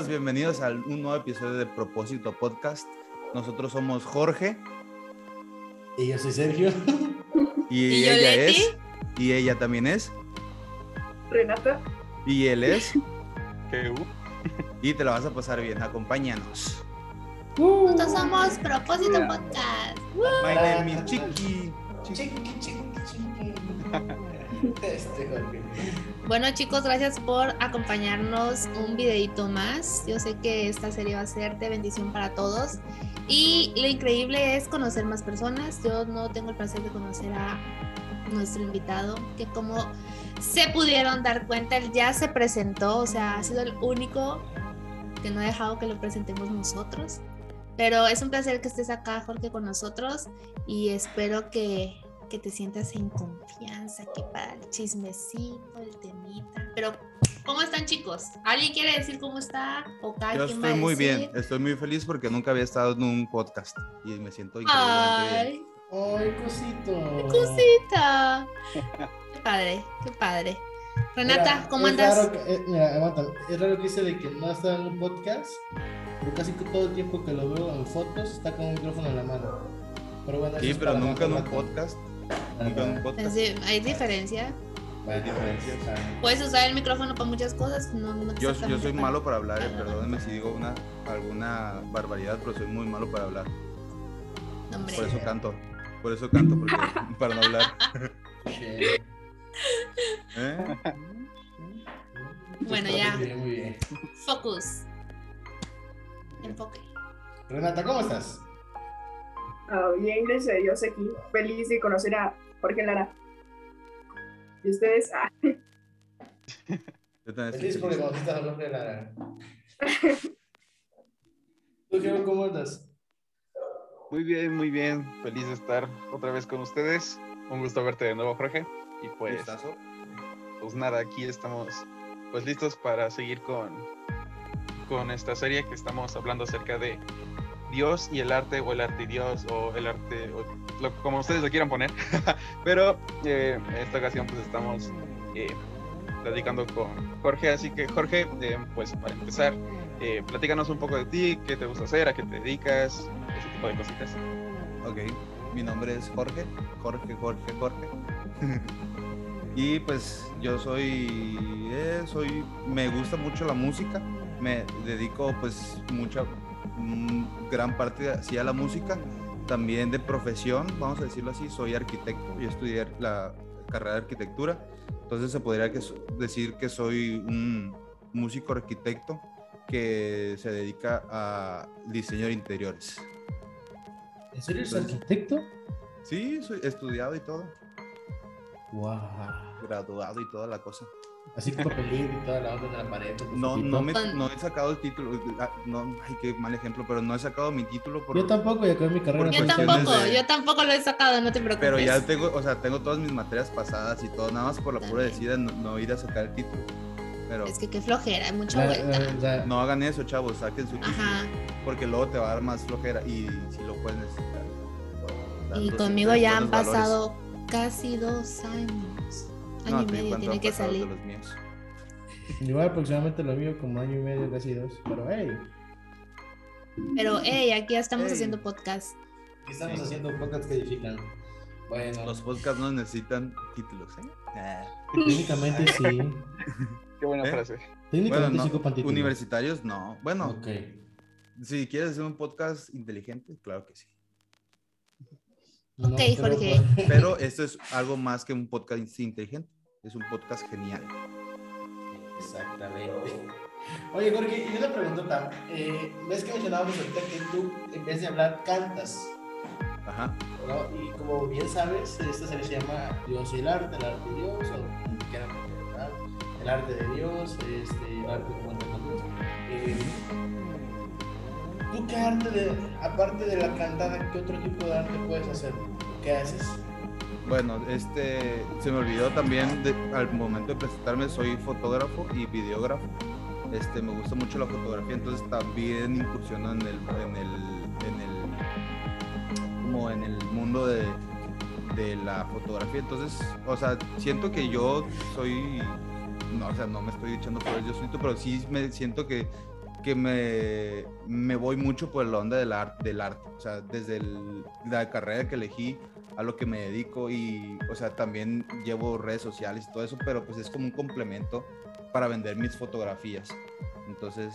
Amigos, bienvenidos a un nuevo episodio de Propósito Podcast. Nosotros somos Jorge. Y yo soy Sergio. Y, ¿Y yo, ella Leti? es. Y ella también es. Renata. Y él es. Y te la vas a pasar bien. Acompáñanos. Juntos somos Propósito Podcast. My name is Chiqui. Chiqui, chiqui, chiqui. Este Jorge. Bueno chicos, gracias por acompañarnos un videito más. Yo sé que esta serie va a ser de bendición para todos. Y lo increíble es conocer más personas. Yo no tengo el placer de conocer a nuestro invitado, que como se pudieron dar cuenta, él ya se presentó, o sea, ha sido el único que no ha dejado que lo presentemos nosotros. Pero es un placer que estés acá, Jorge, con nosotros y espero que, que te sientas en confianza aquí para el chismecito, el temita. Pero, ¿cómo están, chicos? ¿Alguien quiere decir cómo está? ¿O Yo estoy muy decir? bien. Estoy muy feliz porque nunca había estado en un podcast. Y me siento increíblemente bien. ¡Ay, Ay, cosito. qué cosita! Qué padre, qué padre. Renata, Mira, ¿cómo andas? raro que- eh, mira, aguanta. Es raro que dice de que no está en un podcast, pero casi que todo el tiempo que lo veo en fotos está con un micrófono en la mano. Pero bueno, eso Sí, pero nunca en un podcast. Hay diferencia. Diferencias. ah, Puedes usar el micrófono para muchas cosas. No, no Yo, yo soy para- malo para hablar, eh, perdónenme si digo una, alguna barbaridad, pero soy muy malo para hablar. Hombre. Por eso canto. Por eso canto, porque, para no hablar. ¿Eh? Bueno, ya. bien, muy bien. Focus. Enfoque. Renata, ¿cómo estás? Bien, gracias a Dios aquí. Feliz de conocer a Jorge Lara. ¿Y ustedes? Ah, Yo también Feliz porque conociste al hombre de la. ¿Tú, Geo, cómo andas? Muy bien, muy bien. Feliz de estar otra vez con ustedes. Un gusto verte de nuevo, Jorge. Y pues, Gustazo. pues nada, aquí estamos pues listos para seguir con, con esta serie que estamos hablando acerca de Dios y el arte, o el arte y Dios, o el arte, o lo- como ustedes lo quieran poner. Pero eh, en esta ocasión pues estamos eh, platicando con Jorge. Así que Jorge, eh, pues para empezar, platícanos un poco de ti, qué te gusta hacer, a qué te dedicas, ese tipo de cositas. Ok, mi nombre es Jorge, Jorge, Jorge, Jorge. y pues yo soy, soy, me gusta mucho la música, me dedico pues mucha, gran parte así a la música, también de profesión, vamos a decirlo así, soy arquitecto, yo estudié la carrera de arquitectura, entonces se podría que, decir que soy un músico arquitecto que se dedica a diseño de interiores. ¿En serio eres Entonces- arquitecto? Sí, soy estudiado y todo, Wow. graduado y toda la cosa. Así con papelito y toda la onda en la pared. No, no, me, no he sacado el título. ah, No, ay, qué mal ejemplo, pero no he sacado mi título. Por, Yo tampoco, ya acabé mi carrera. Yo tampoco, de- yo tampoco lo he sacado, no te preocupes. Pero ya tengo, o sea, tengo todas mis materias pasadas y todo, nada más por la pura decida no, no ir a sacar el título. Pero Es que qué flojera, hay mucha La- vuelta. la- la- no hagan eso, chavos, saquen su título. Ajá. Porque luego te va a dar más flojera y si lo puedes necesitar. Y conmigo ya han valores. pasado casi dos años. Año No, y medio tiene que de salir. los míos. Igual aproximadamente lo mío como año y medio, casi dos. Pero hey, Pero, hey, aquí ya estamos haciendo podcast. aquí estamos Sí. haciendo podcasts que edifican. Bueno, Los podcasts no necesitan títulos, ¿eh? Ah. técnicamente sí. Qué buena ¿Eh? frase. Técnicamente Bueno, sí no, universitarios no. Bueno, Ok. si quieres hacer un podcast inteligente, claro que sí. No, Ok, pero- Jorge. Pero esto es algo más que un podcast inteligente. Es un podcast genial. Exactamente. Oye, Jorge, y una preguntota. Eh, ¿Ves que mencionábamos ahorita que tú, en vez de hablar, cantas? Ajá. ¿no? Y como bien sabes, esta serie se llama Dios y el arte, el arte de Dios, o como quieran ¿verdad? El arte de Dios, este, el arte como entre nosotros. Eh, ¿Tú qué arte, de, aparte de la cantada, qué otro tipo de arte puedes hacer? ¿Qué haces? Bueno, este se me olvidó también al momento de presentarme, soy fotógrafo y videógrafo. Este, me gusta mucho la fotografía, entonces también incursiono en el, en el, en el, como en el mundo de, de la fotografía. Entonces, o sea, siento que yo soy, no, o sea, no me estoy echando flores yo solito, pero sí me siento que que me, me voy mucho por la onda del, arte del arte. O sea, desde la carrera que elegí a lo que me dedico y, o sea, también llevo redes sociales y todo eso, pero pues es como un complemento para vender mis fotografías. Entonces,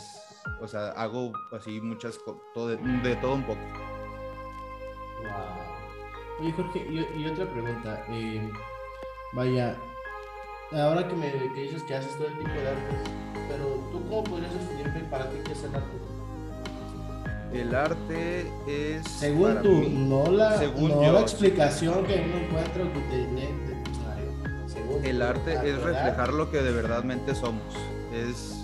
o sea, hago así muchas cosas, de, todo un poco. Wow. Oye, Jorge, y, y otra pregunta. eh, vaya, ahora que me que dices que haces todo el tipo de artes, pero tú cómo podrías definirme para ti qué es el arte? El arte es... Según tú, mí- no la, según no yo, la explicación que uno encuentra que te en el diccionario. Según El tú, arte es reflejar lo que de verdadmente somos. Es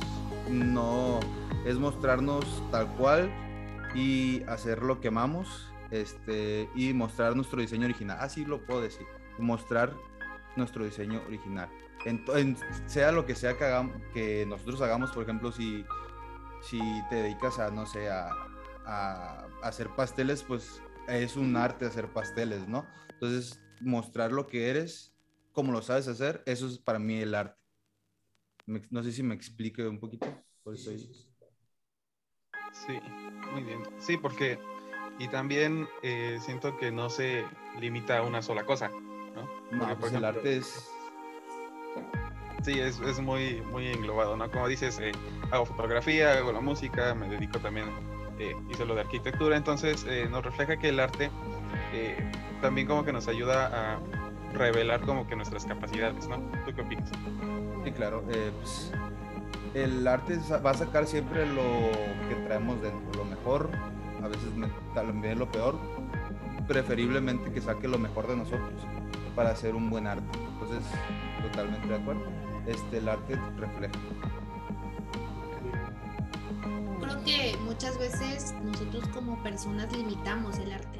no es mostrarnos tal cual y hacer lo que amamos, este y mostrar nuestro diseño original. Así lo puedo decir. Mostrar nuestro diseño original. En, en- sea lo que sea que hagamos, que nosotros hagamos, por ejemplo, si si te dedicas a no sé a, a hacer pasteles, pues es un arte hacer pasteles, ¿no? Entonces, mostrar lo que eres como lo sabes hacer, eso es para mí el arte. Me- no sé si me explique un poquito. por eso Sí, muy bien. Sí, porque, y también eh, siento que no se limita a una sola cosa, ¿no? Porque, No, por pues el ejemplo, arte es. Sí, es, es muy, muy englobado, ¿no? Como dices, eh, hago fotografía, hago la música, me dedico también, eh, hice lo de arquitectura, entonces eh, nos refleja que el arte eh, también como que nos ayuda a revelar como que nuestras capacidades, ¿no? ¿Tú qué opinas? Sí, claro. eh, pues, el arte va a sacar siempre lo que traemos dentro, lo mejor, a veces también lo peor. Preferiblemente que saque lo mejor de nosotros para hacer un buen arte. Entonces, totalmente de acuerdo. Este, el arte refleja. Creo que muchas veces nosotros como personas limitamos el arte.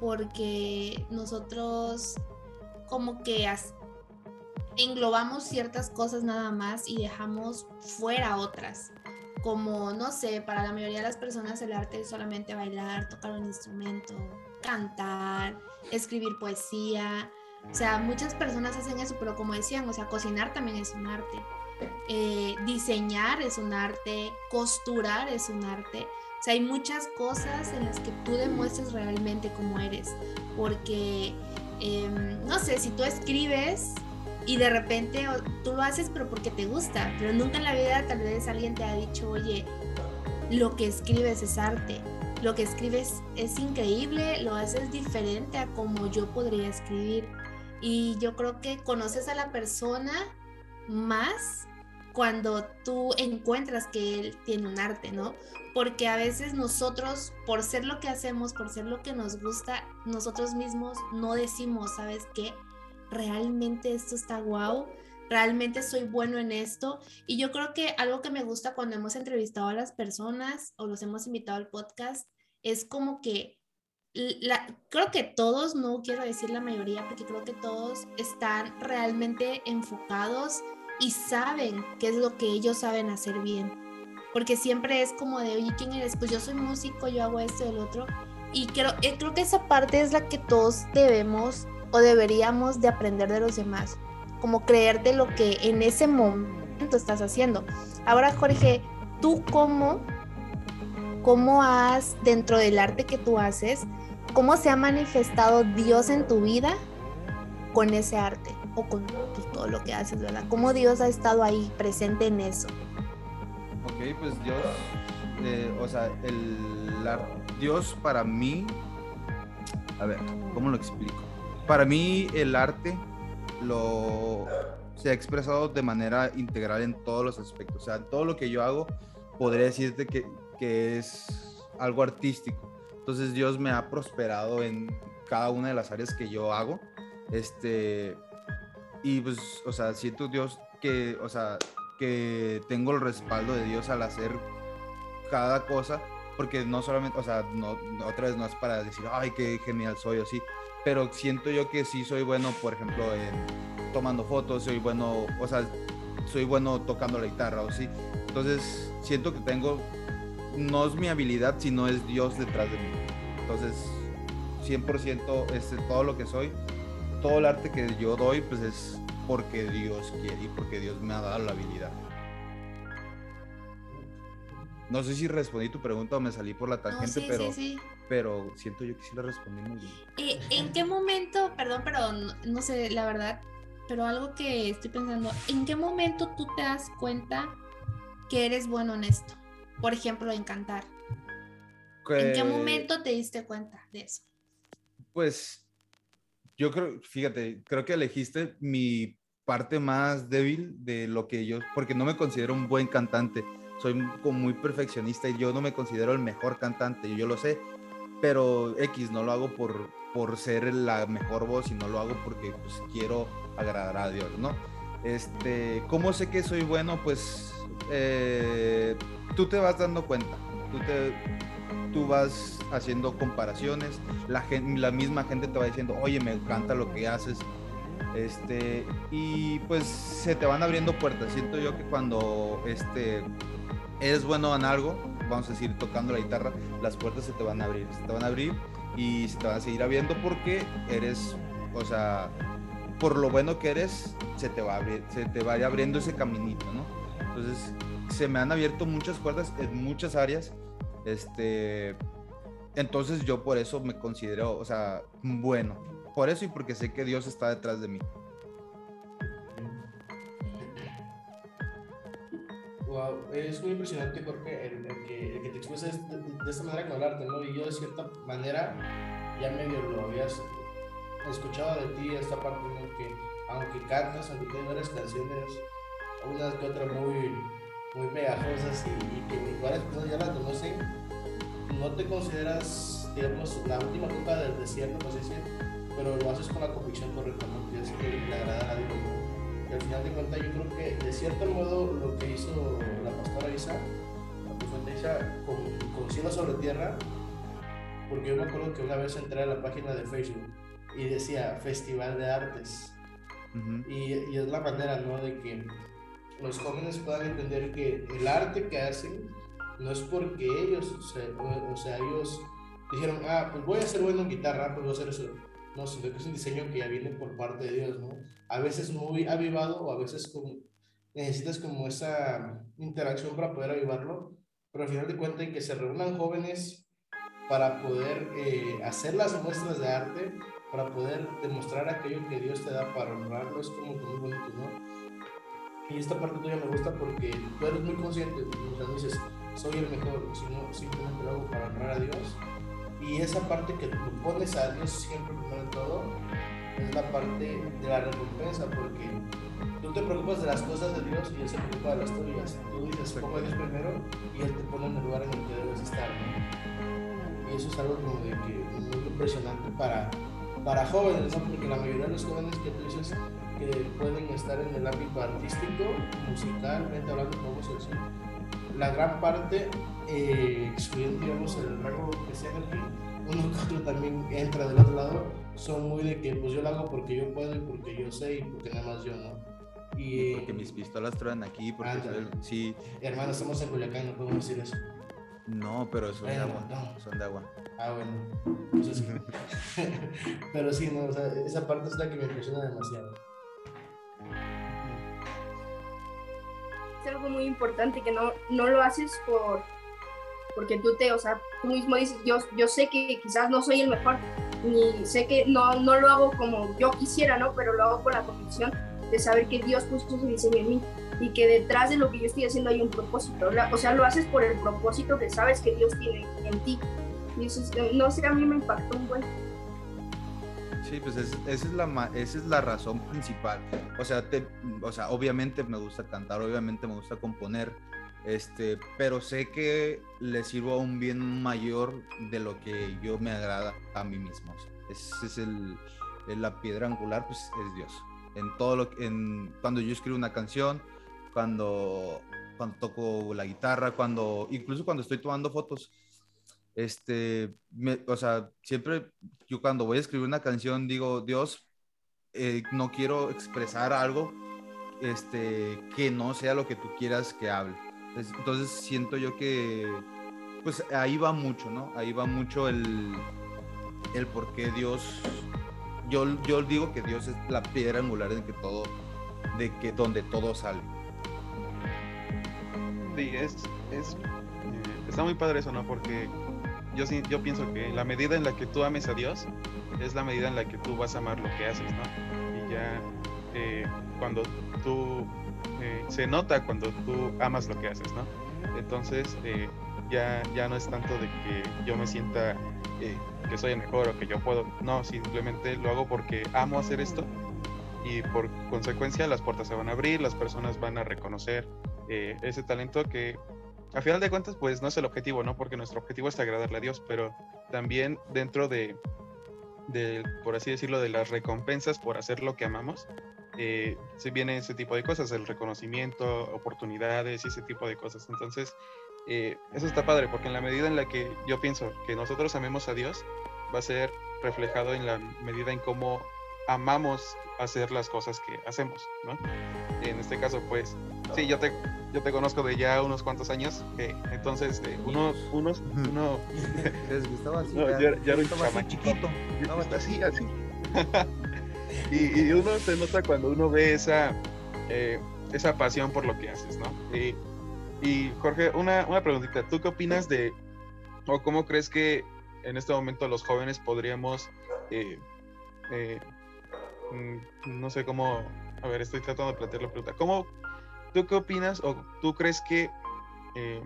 Porque nosotros como que englobamos ciertas cosas nada más y dejamos fuera otras. Como, no sé, para la mayoría de las personas el arte es solamente bailar, tocar un instrumento, cantar, escribir poesía. O sea, muchas personas hacen eso, pero como decían, o sea, cocinar también es un arte. Eh, diseñar es un arte, costurar es un arte. O sea, hay muchas cosas en las que tú demuestras realmente cómo eres. Porque, em, no sé, si tú escribes y de repente tú lo haces pero porque te gusta, pero nunca en la vida tal vez alguien te ha dicho, oye, lo que escribes es arte. Lo que escribes es increíble, lo haces diferente a como yo podría escribir. Y yo creo que conoces a la persona más cuando tú encuentras que él tiene un arte, ¿no? Porque a veces nosotros, por ser lo que hacemos, por ser lo que nos gusta, nosotros mismos no decimos, ¿sabes qué? Realmente esto está guau, realmente soy bueno en esto. Y yo creo que algo que me gusta cuando hemos entrevistado a las personas o los hemos invitado al podcast es como que la, creo que todos, no quiero decir la mayoría, porque creo que todos están realmente enfocados y saben qué es lo que ellos saben hacer bien. Porque siempre es como de, oye, ¿quién eres? Pues yo soy músico, yo hago esto y el otro. Y creo, eh, creo que esa parte es la que todos debemos o deberíamos de aprender de los demás. Como creerte lo que en ese momento estás haciendo. Ahora, Jorge, ¿tú cómo, cómo has, dentro del arte que tú haces, cómo se ha manifestado Dios en tu vida con ese arte o con pues, todo lo que haces, ¿verdad? ¿Cómo Dios ha estado ahí presente en eso? Ok, pues Dios, eh, o sea, el Dios para mí, a ver, ¿cómo lo explico? Para mí el arte lo se ha expresado de manera integral en todos los aspectos, o sea, todo lo que yo hago podría decirte que, que es algo artístico. Entonces Dios me ha prosperado en cada una de las áreas que yo hago. Este, y pues, o sea, siento Dios que, o sea, que tengo el respaldo de Dios al hacer cada cosa, porque no solamente, o sea, no, otra vez no es para decir, ay, qué genial soy o sí, pero siento yo que sí soy bueno, por ejemplo, en tomando fotos, soy bueno, o sea, soy bueno tocando la guitarra o sí. Entonces, siento que tengo, no es mi habilidad, sino es Dios detrás de mí. Entonces, 100% este, todo lo que soy, todo el arte que yo doy, pues es porque Dios quiere y porque Dios me ha dado la habilidad. no sé si respondí tu pregunta o me salí por la No, tangente, sí, pero, sí, sí. pero siento yo que sí la respondí muy bien. Eh, ¿En qué momento, perdón, pero no, no sé, la verdad, pero algo que estoy pensando, ¿en qué momento tú te das cuenta que eres bueno en esto? Por ejemplo, en cantar. ¿En qué Que- momento te diste cuenta de eso? Pues yo creo, fíjate, creo que elegiste mi parte más débil de lo que yo, porque no me considero un buen cantante, soy como muy perfeccionista y yo no me considero el mejor cantante, yo lo sé, pero X no lo hago por, por ser la mejor voz y no lo hago porque pues, quiero agradar a Dios, ¿no? Este, ¿cómo sé que soy bueno? Pues eh, tú te vas dando cuenta, tú tú vas haciendo comparaciones, la, misma gente te va diciendo, oye, me encanta lo que haces. Este, y pues se te van abriendo puertas. Siento yo que cuando este, eres bueno en algo, vamos a decir, tocando la guitarra, las puertas se te van a abrir, se te van a abrir y se te van a seguir abriendo porque eres, o sea, por lo bueno que eres, se te va se te va abriendo ese caminito, ¿no? Entonces, se me han abierto muchas puertas en muchas áreas. Este, entonces yo por eso me considero, o sea, bueno. Por eso y porque sé que Dios está detrás de mí. Wow, es muy impresionante, Jorge, el, que, te expreses de, de esta manera con el arte, ¿no? Y yo de cierta manera ya medio lo habías escuchado de ti, esta parte, ¿no? Que aunque cantas, aunque tienes varias canciones, unas que otras muy, muy pegajosas y, y que varias personas ya las conocen, no te consideras, digamos, la última copa del desierto, sé si, pero lo haces con la convicción correcta, ¿no? Que es que le agrada a Dios, ¿no? Y al final de cuentas yo creo que de cierto modo lo que hizo la pastora Isa, la profeta Isa, con, con cielo sobre tierra, porque yo me acuerdo que una vez entré a la página de Facebook y decía Festival de Artes. Y es la manera, ¿no? De que los jóvenes puedan entender que el arte que hacen no es porque ellos, o sea, o- sea, ellos dijeron, ah, pues voy a ser bueno en guitarra, pues voy a hacer eso. No, sino que es un diseño que ya viene por parte de Dios, ¿no? A veces muy avivado o a veces necesitas como esa interacción para poder avivarlo, pero al final de cuentas que se reúnan jóvenes para poder eh, hacer las muestras de arte, para poder demostrar aquello que Dios te da para honrarlo, es como que muy bonito, ¿no? Y esta parte tuya me gusta porque tú eres muy consciente, o sea, dices, soy el mejor, sino simplemente lo hago para honrar a Dios. Y esa parte que tú pones a Dios siempre primero en todo, es la parte de la recompensa, porque tú te preocupas de las cosas de Dios y Él se preocupa de las tuyas. Tú dices, pongo a Dios primero y Él te pone en el lugar en el que debes estar. ¿no? Y eso es algo como de que muy impresionante para, para jóvenes, ¿no? Porque la mayoría de los jóvenes que tú dices que pueden estar en el ámbito artístico, musicalmente hablando, se dice, la gran parte, eh, excluyendo, digamos, el rango que sea el que uno que otro también entra del otro lado, son muy de que pues yo lo hago porque yo puedo y porque yo sé y porque nada más yo, ¿no? Y, Porque mis pistolas truenan aquí, porque Ándale. soy sí, hermano, estamos en Culiacán, no podemos decir eso. no, pero son de Bueno, agua, no. son de agua. Ah, bueno. Entonces, pero sí, no, o sea, esa parte es la que me impresiona demasiado. Algo muy importante que no, no lo haces por porque tú te, o sea, tú mismo dices, yo, yo sé que quizás no soy el mejor, ni sé que no, no lo hago como yo quisiera, ¿no? Pero lo hago con la convicción de saber que Dios puso su diseño en mí y que detrás de lo que yo estoy haciendo hay un propósito. O sea, lo haces por el propósito que sabes que Dios tiene en ti. Y eso es- no sé, a mí me impactó un buen. Sí, pues es- esa, es la, esa es la razón principal. O sea, o sea, obviamente me gusta cantar, obviamente me gusta componer, este, pero sé que le sirvo a un bien mayor de lo que yo me agrada a mí mismo. Ese es el, la piedra angular, pues es Dios. En todo lo en, cuando yo escribo una canción, cuando, cuando toco la guitarra, cuando, incluso cuando estoy tomando fotos, este, me- o sea, siempre yo cuando voy a escribir una canción digo, Dios, eh, no quiero expresar algo este, que no sea lo que tú quieras que hable. Es- Entonces siento yo que, pues ahí va mucho, ¿no? Ahí va mucho el, el por qué Dios, yo, yo digo que Dios es la piedra angular en que todo, de que donde todo sale. Sí, es, es eh, está muy padre eso, ¿no? Porque yo, yo pienso que la medida en la que tú ames a Dios, es la medida en la que tú vas a amar lo que haces, ¿no? Y ya eh, cuando tú, eh, se nota cuando tú amas lo que haces, ¿no? Entonces, eh, ya, ya no es tanto de que yo me sienta eh, que soy el mejor o que yo puedo, no, simplemente lo hago porque amo hacer esto y por consecuencia las puertas se van a abrir, las personas van a reconocer eh, ese talento que a final de cuentas pues no es el objetivo, ¿no? Porque nuestro objetivo es agradarle a Dios, pero también dentro de, de, por así decirlo, de las recompensas por hacer lo que amamos, eh, se viene ese tipo de cosas, el reconocimiento, oportunidades y ese tipo de cosas. Entonces, eh, eso está padre, porque en la medida en la que yo pienso que nosotros amemos a Dios, va a ser reflejado en la medida en cómo amamos hacer las cosas que hacemos, ¿no? En este caso, pues, sí, yo te, yo te conozco de ya unos cuantos años, eh, entonces, eh, uno, unos, uno, estaba así, No, ya, ya- ya era un chiquito. Estaba está así, así. y, y uno se nota cuando uno ve esa, eh, esa pasión por lo que haces, ¿no? Y, y, Jorge, una, una preguntita, ¿tú qué opinas de, o cómo crees que en este momento los jóvenes podríamos, eh, eh, mm, no sé cómo, a ver, estoy tratando de plantear la pregunta, ¿cómo, tú qué opinas o tú crees que, eh,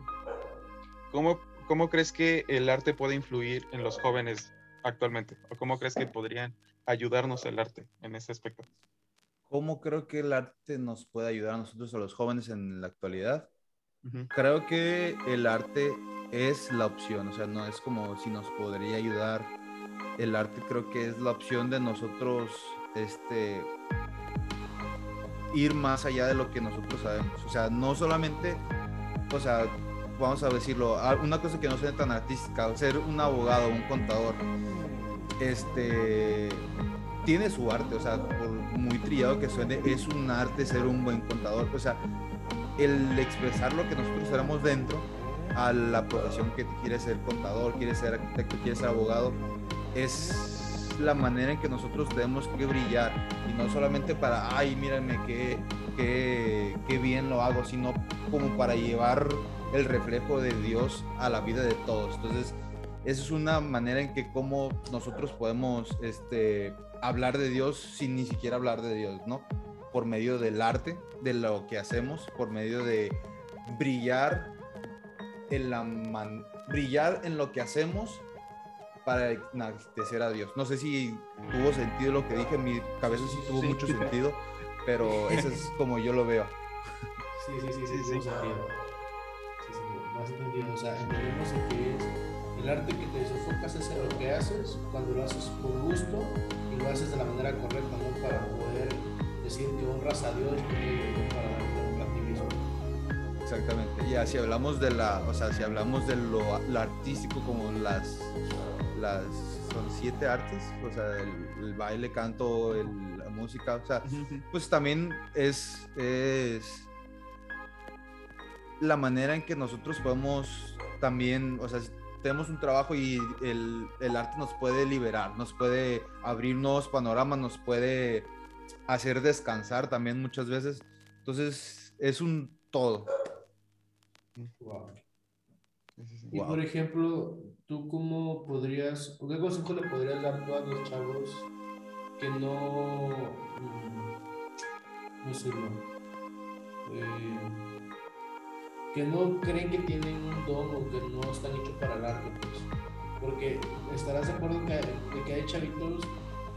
cómo, cómo crees que el arte puede influir en los jóvenes actualmente? ¿O cómo crees que podrían ayudarnos el arte en ese aspecto? ¿Cómo creo que el arte nos puede ayudar a nosotros, a los jóvenes en la actualidad? Creo que el arte es la opción, o sea, no es como si nos podría ayudar. El arte creo que es la opción de nosotros, este, ir más allá de lo que nosotros sabemos. O sea, no solamente, o sea, vamos a decirlo, una cosa que no sea tan artística, ser un abogado, un contador, este, tiene su arte, o sea, por muy trillado que suene, es un arte ser un buen contador, o sea, el expresar lo que nosotros éramos dentro a la profesión que quiere ser contador, quiere ser arquitecto, quiere ser abogado, es la manera en que nosotros tenemos que brillar y no solamente para, ay, mírame qué, qué, qué bien lo hago, sino como para llevar el reflejo de Dios a la vida de todos. Entonces, esa es una manera en que como nosotros podemos este, hablar de Dios sin ni siquiera hablar de Dios, ¿no? Por medio del arte, de lo que hacemos, por medio de brillar en, la brillar en lo que hacemos para enaltecer a Dios. No sé si tuvo sentido lo que dije, en mi cabeza sí tuvo Sí. mucho sentido, pero eso es como yo lo veo. Sí, sí, sí, sí, Sí, sí, sí. sentido. Sí, sí, más entendido. O sea, entendemos de que es el arte que te desofocas es en lo que haces, cuando lo haces por gusto y lo haces de la manera correcta, ¿no? Para poder decir que honras a Dios. Para darte honra a ti mismo. Exactamente. Y así hablamos de la, o sea, si hablamos de lo, lo artístico como las, las, son siete artes, o sea, el, el baile, canto, el- la música, o sea, pues también es, es la manera en que nosotros podemos también, o sea, si tenemos un trabajo y el, el arte nos puede liberar, nos puede abrir nuevos panoramas, nos puede hacer descansar también muchas veces. Entonces, es un todo. Wow. Y Wow. por ejemplo, ¿tú cómo podrías, o qué consejo le podrías dar tú a los chavos que no, mm, no sé, no, eh, que no creen que tienen un don o que no están hechos para el arte, pues? Porque estarás de acuerdo que, de que hay chavitos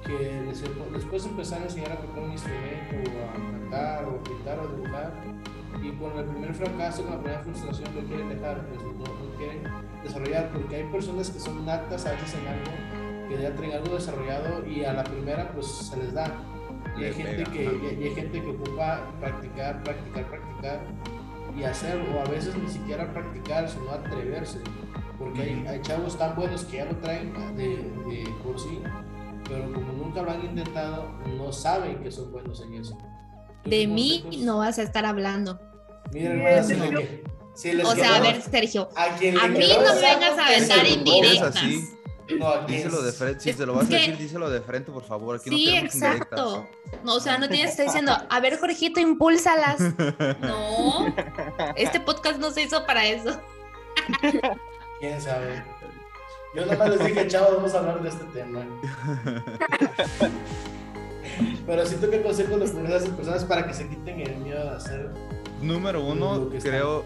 que les, les puedes empezar a enseñar a tocar un instrumento o a cantar o a pintar o a dibujar y con el primer fracaso, con la primera frustración lo quieren dejar, pues no, no quieren desarrollar, porque hay personas que son natas a veces en algo, que ya traen algo desarrollado y a la primera pues se les da. Y hay, gente pega, que, ajá. y- y hay gente que ocupa practicar, practicar, practicar y hacer, o a veces ni siquiera practicar, sino atreverse. Porque hay, hay chavos tan buenos que ya lo traen de, de por sí, pero como nunca lo han intentado, no saben que son buenos en eso. ¿Tú De mí consejos? no vas a estar hablando. Mira, hermana, si, que- si les O sea, a ver, Sergio, a, quien le a mí quedó no me vengas a aventar indirectas. No, Díselo de frente. Si se lo vas a decir, díselo de frente, por favor. Aquí Sí, exacto. No, o sea, no tienes que estar diciendo, a ver, Jorgito, impúlsalas. No, este podcast no se hizo para eso. ¿Quién sabe? Yo nomás les dije, chavos, vamos a hablar de este tema. Pero siento que consejo les pones a esas personas para que se quiten el miedo de hacer. Número uno, está- creo,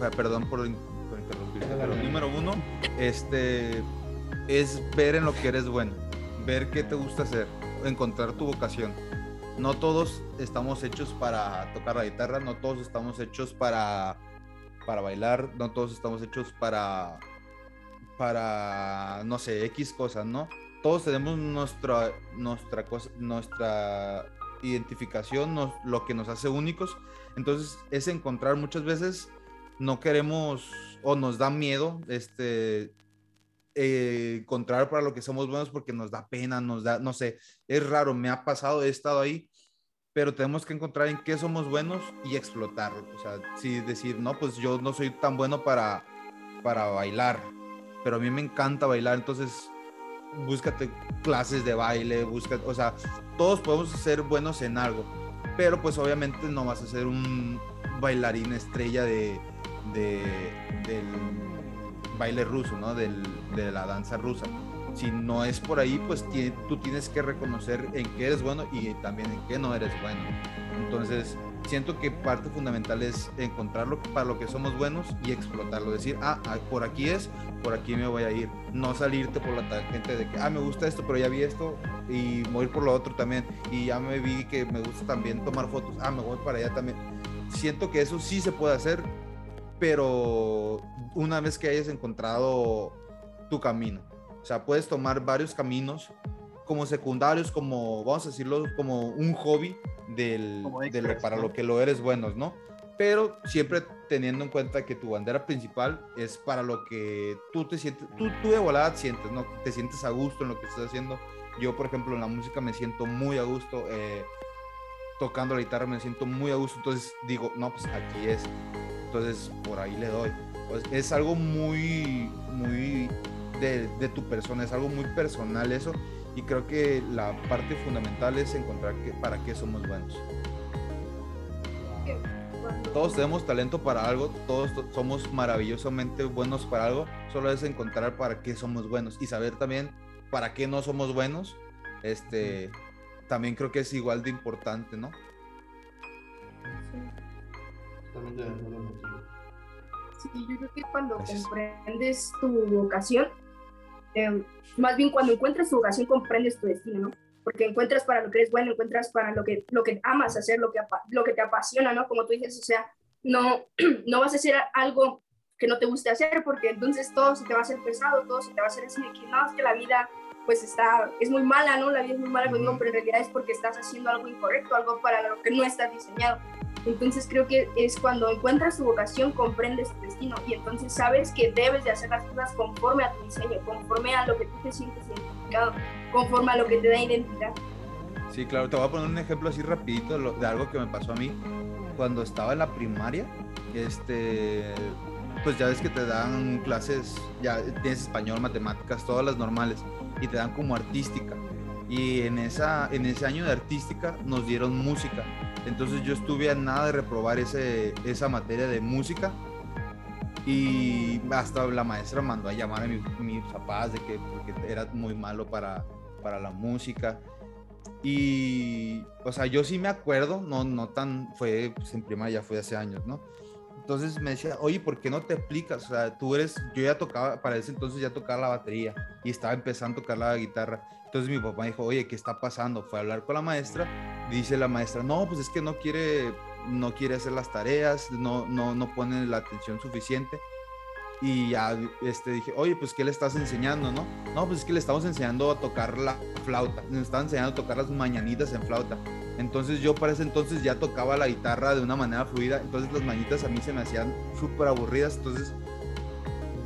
ah, perdón por, in- por interrumpir, pero número uno, este, es ver en lo que eres bueno, ver qué te gusta hacer, encontrar tu vocación. No todos estamos hechos para tocar la guitarra, no todos estamos hechos para, para bailar, no todos estamos hechos para, para, no sé, X cosas, ¿no? Todos tenemos nuestra, nuestra cosa, nuestra identificación, nos- lo que nos hace únicos. Entonces es encontrar muchas veces no queremos o nos da miedo este eh, encontrar para lo que somos buenos porque nos da pena, nos da, no sé, es raro, me ha pasado, he estado ahí, pero tenemos que encontrar en qué somos buenos y explotarlo. O sea, sí decir, no, pues yo no soy tan bueno para, para bailar, pero a mí me encanta bailar, entonces búscate clases de baile, busca, o sea, todos podemos ser buenos en algo, pero pues obviamente no vas a ser un bailarín estrella de- del baile ruso, ¿no? Del- de la danza rusa. Si no es por ahí, pues tú tienes que reconocer en qué eres bueno y también en qué no eres bueno. Entonces, siento que parte fundamental es encontrarlo para lo que somos buenos y explotarlo. Decir, ah, ah, por aquí es, por aquí me voy a ir. No salirte por la tangente de que, ah, me gusta esto, pero ya vi esto y voy por lo otro también. Y ya me vi que me gusta también tomar fotos. Ah, me voy para allá también. Siento que eso sí se puede hacer, pero una vez que hayas encontrado tu camino. O sea, puedes tomar varios caminos como secundarios, como, vamos a decirlo, como un hobby del, Como de lo- extras, para ¿no? lo que lo eres buenos, ¿no? Pero siempre teniendo en cuenta que tu bandera principal es para lo que tú te sientes, tú, tú de volada sientes, ¿no? Te sientes a gusto en lo que estás haciendo. Yo, por ejemplo, en la música me siento muy a gusto. eh, tocando la guitarra me siento muy a gusto. Entonces digo, no, pues aquí es. Entonces por ahí le doy. Pues, es algo muy, muy de, de tu persona, es algo muy personal eso. Y creo que la parte fundamental es encontrar que, para qué somos buenos. Todos tenemos talento para algo, todos to- somos maravillosamente buenos para algo, solo es encontrar para qué somos buenos y saber también para qué no somos buenos. Este también creo que es igual de importante, ¿no? Sí, yo creo que cuando Gracias. comprendes tu vocación, eh, más bien cuando encuentras tu vocación, comprendes tu destino, ¿no? Porque encuentras para lo que eres bueno, encuentras para lo que, lo que amas hacer, lo que, lo que te apasiona, ¿no? Como tú dices, o sea, no, no vas a hacer algo que no te guste hacer, porque entonces todo se te va a hacer pesado, todo se te va a hacer así de que no, es que la vida pues está, es muy mala, ¿no? La vida es muy mala conmigo, pero en realidad es porque estás haciendo algo incorrecto, algo para lo que no estás diseñado. Entonces creo que es cuando encuentras tu vocación, comprendes tu destino y entonces sabes que debes de hacer las cosas conforme a tu diseño, conforme a lo que tú te sientes identificado, conforme a lo que te da identidad. Sí, claro, te voy a poner un ejemplo así rapidito de, algo que me pasó a mí cuando estaba en la primaria. Este, pues ya ves que te dan clases, ya tienes español, matemáticas, todas las normales, y te dan como artística. Y en, esa, en ese año de artística nos dieron música. Entonces yo estuve a nada de reprobar ese, esa materia de música. Y hasta la maestra mandó a llamar a mi- mis papás de que porque era muy malo para, para la música. Y, o sea, yo sí me acuerdo, no, no tan, fue pues, en primaria, fue hace años, ¿no? Entonces me decía, oye, ¿por qué no te aplicas? O sea, tú eres, yo ya tocaba, para ese entonces ya tocaba la batería y estaba empezando a tocar la guitarra. Entonces mi papá dijo, oye, ¿qué está pasando? Fue a hablar con la maestra, dice la maestra, no, pues es que no quiere, no quiere hacer las tareas, no, no, no pone la atención suficiente. Y ya este, dije, oye, pues ¿qué le estás enseñando, no? No, pues es que le estamos enseñando a tocar la flauta, nos están enseñando a tocar las mañanitas en flauta. Entonces yo para ese entonces ya tocaba la guitarra de una manera fluida, entonces las mañanitas a mí se me hacían súper aburridas, entonces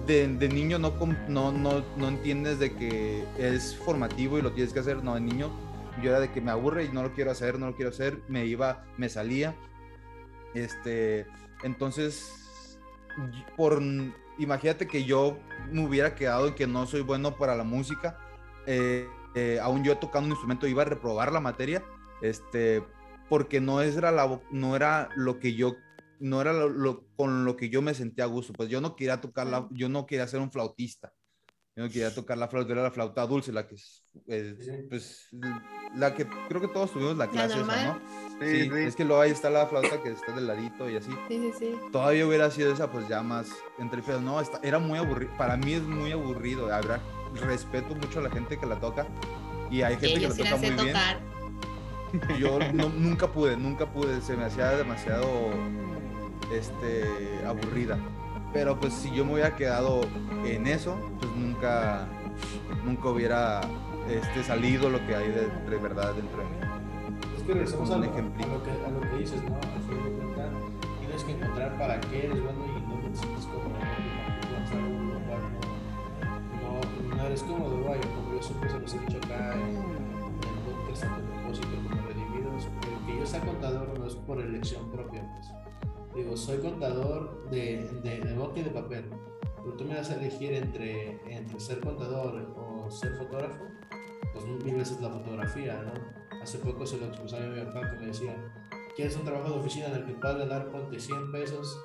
de, niño no, no, no, no entiendes de que es formativo y lo tienes que hacer, no, de niño yo era de que me aburre y no lo quiero hacer, no lo quiero hacer, me iba, me salía, este, entonces, por, imagínate que yo me hubiera quedado en que no soy bueno para la música, eh, eh, aún yo tocando un instrumento iba a reprobar la materia, este, porque no era, la, no era lo que yo no era lo, lo- con lo que yo me sentía a gusto. Pues yo no quería tocar la, yo no quería ser un flautista. Yo no quería tocar la flauta, era la flauta dulce, la que es, eh, pues, la que creo que todos tuvimos la clase esa, normal. ¿no? Sí, Sí, sí. es que luego ahí está la flauta que está del ladito y así. Sí, sí, sí. Todavía hubiera sido esa, pues ya más entre pero no, está- era muy aburrido. Para mí es muy aburrido. Habrá, respeto mucho a la gente que la toca y hay gente Que que yo la la toca muy bien. tocar. Yo no- nunca pude, nunca pude, se me hacía demasiado este, aburrida. Pero pues si yo me hubiera quedado en eso, pues nunca, nunca hubiera este, salido lo que hay de, de verdad dentro de mí. Es que regresamos a Un lo, a, lo que, a lo que dices, ¿no? Al fin de cuentas, tienes que encontrar para qué eres bueno y no te sientes cómodo. ¿no? No, eres cómodo, vaya, como yo siempre se los he dicho acá en, en el podcast, tanto propósito como redimidos, el que yo sea contador no es por elección propia, pues. Digo, soy contador de, de, de de papel, pero tú me vas a elegir entre, entre ser contador o ser fotógrafo, pues mil veces la fotografía, ¿no? Hace poco se lo expresaba a mi papá que me decía, ¿quieres un trabajo de oficina en el que puedas ganar, ponte 100 pesos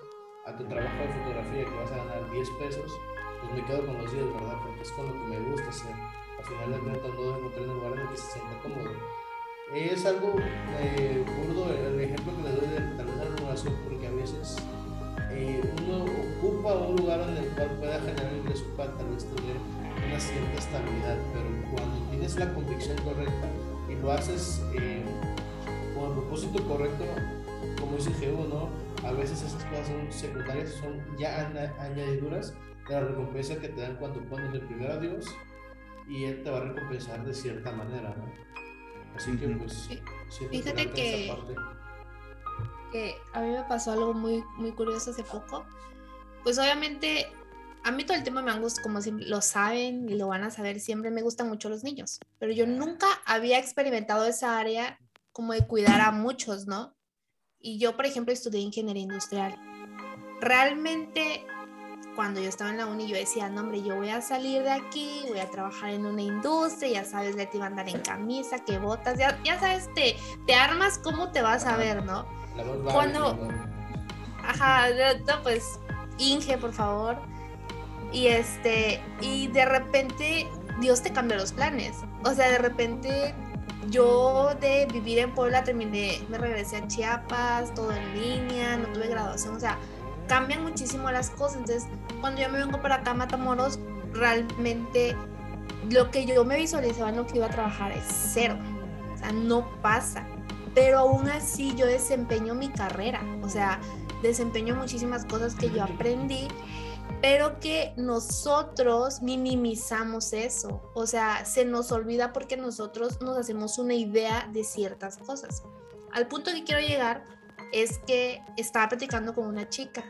a tu trabajo de fotografía que vas a ganar 10 pesos? Pues me quedo con los 10, ¿verdad? Porque es con lo que me gusta hacer. Al final de cuentas no debo encontrar en un lugar en el se sienta cómodo. Es algo eh, burdo el, ejemplo que les doy de tal vez la renovación, porque a veces eh, uno ocupa un lugar en el cual pueda generar ingreso para tal vez tener una cierta estabilidad, pero cuando tienes la convicción correcta y lo haces eh, con el propósito correcto, como dice Geo, ¿no? A veces esas cosas son secundarias, son ya añadiduras de la recompensa que te dan cuando pones el primero a Dios y Él te va a recompensar de cierta manera, ¿no? Así que pues Fíjate que- que a mí me pasó algo muy, muy curioso hace poco. Pues obviamente, a mí todo el tema me han gustado, como siempre, lo saben y lo van a saber, siempre me gustan mucho los niños, pero yo nunca había experimentado esa área como de cuidar a muchos, ¿no? Y yo, por ejemplo, estudié ingeniería industrial. Realmente, cuando yo estaba en la uni, yo decía, no, hombre, yo voy a salir de aquí, voy a trabajar en una industria, ya sabes, Leti va a andar en camisa, que botas, ya, ya sabes, te, te armas cómo te vas a ver, ¿no? La voz va cuando-. Ajá, no, pues Inge, por favor. Y este, y de repente Dios te cambia los planes. O sea, de repente yo de vivir en Puebla terminé, me regresé a Chiapas, todo en línea, no tuve graduación, o sea, cambian muchísimo las cosas. Entonces, cuando yo me vengo para acá Matamoros, realmente lo que yo me visualizaba en lo que iba a trabajar es cero. O sea, no pasa. Pero aún así yo desempeño mi carrera. O sea, desempeño muchísimas cosas que yo aprendí, pero que nosotros minimizamos eso. O sea, se nos olvida porque nosotros nos hacemos una idea de ciertas cosas. Al punto que quiero llegar es que estaba platicando con una chica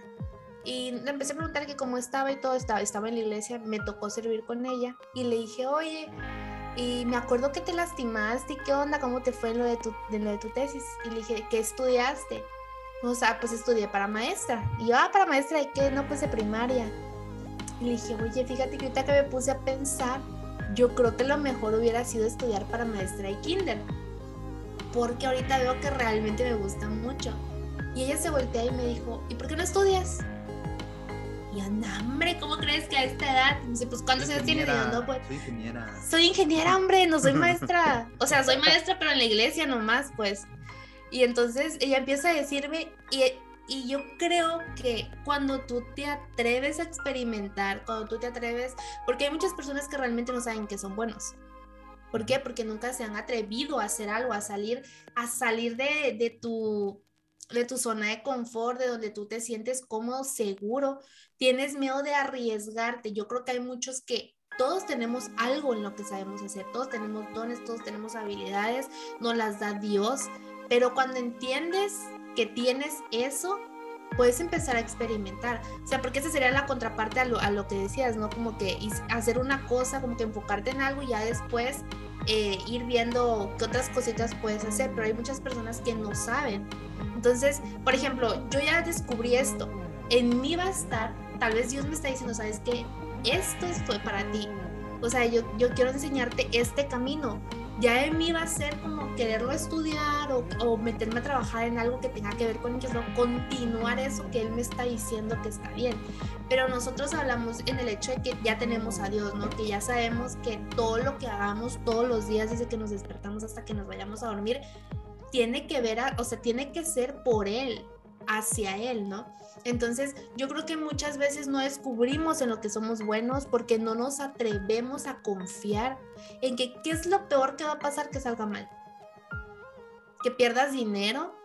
y le empecé a preguntar que cómo estaba y todo, estaba, estaba en la iglesia, me tocó servir con ella y le dije, oye, y me acuerdo que te lastimaste, ¿y qué onda? ¿Cómo te fue en lo de tu, lo de tu tesis? Y le dije, ¿qué estudiaste? O sea, pues estudié para maestra. Y yo, ah, para maestra de qué? No, pues de primaria. Y le dije, oye, fíjate que ahorita que me puse a pensar, yo creo que lo mejor hubiera sido estudiar para maestra y kinder. Porque ahorita veo que realmente me gusta mucho. Y ella se voltea y me dijo, ¿y por qué no estudias? Y yo, "No, hombre, ¿cómo crees que a esta edad? Me dice, pues ¿cuántos años tienes? Y yo, no, pues Soy ingeniera. soy ingeniera, hombre, no soy maestra. O sea, soy maestra, pero en la iglesia nomás, pues. Y entonces ella empieza a decirme, y, y yo creo que cuando tú te atreves a experimentar, cuando tú te atreves, porque hay muchas personas que realmente no saben que son buenos. ¿Por qué? Porque nunca se han atrevido a hacer algo, a salir, a salir de, de tu de tu zona de confort, de donde tú te sientes cómodo, seguro, tienes miedo de arriesgarte. Yo creo que hay muchos que todos tenemos algo en lo que sabemos hacer, todos tenemos dones, todos tenemos habilidades, nos las da Dios, pero cuando entiendes que tienes eso, puedes empezar a experimentar. O sea, porque esa sería la contraparte a lo, a lo que decías, ¿no? Como que hacer una cosa, como que enfocarte en algo y ya después eh, ir viendo qué otras cositas puedes hacer, pero hay muchas personas que no saben. Entonces, por ejemplo, yo ya descubrí esto. En mí va a estar, tal vez Dios me está diciendo, ¿sabes qué? Esto fue para ti. O sea, yo, yo quiero enseñarte este camino. Ya en mí va a ser como quererlo estudiar o, meterme a trabajar en algo que tenga que ver con ellos, no continuar eso que él me está diciendo que está bien. Pero nosotros hablamos en el hecho de que ya tenemos a Dios, ¿no? Que ya sabemos que todo lo que hagamos todos los días desde que nos despertamos hasta que nos vayamos a dormir, tiene que ver, a, o sea, tiene que ser por Él, hacia Él, ¿no? Entonces, yo creo que muchas veces no descubrimos en lo que somos buenos porque no nos atrevemos a confiar en que qué es lo peor que va a pasar que salga mal. Que pierdas dinero,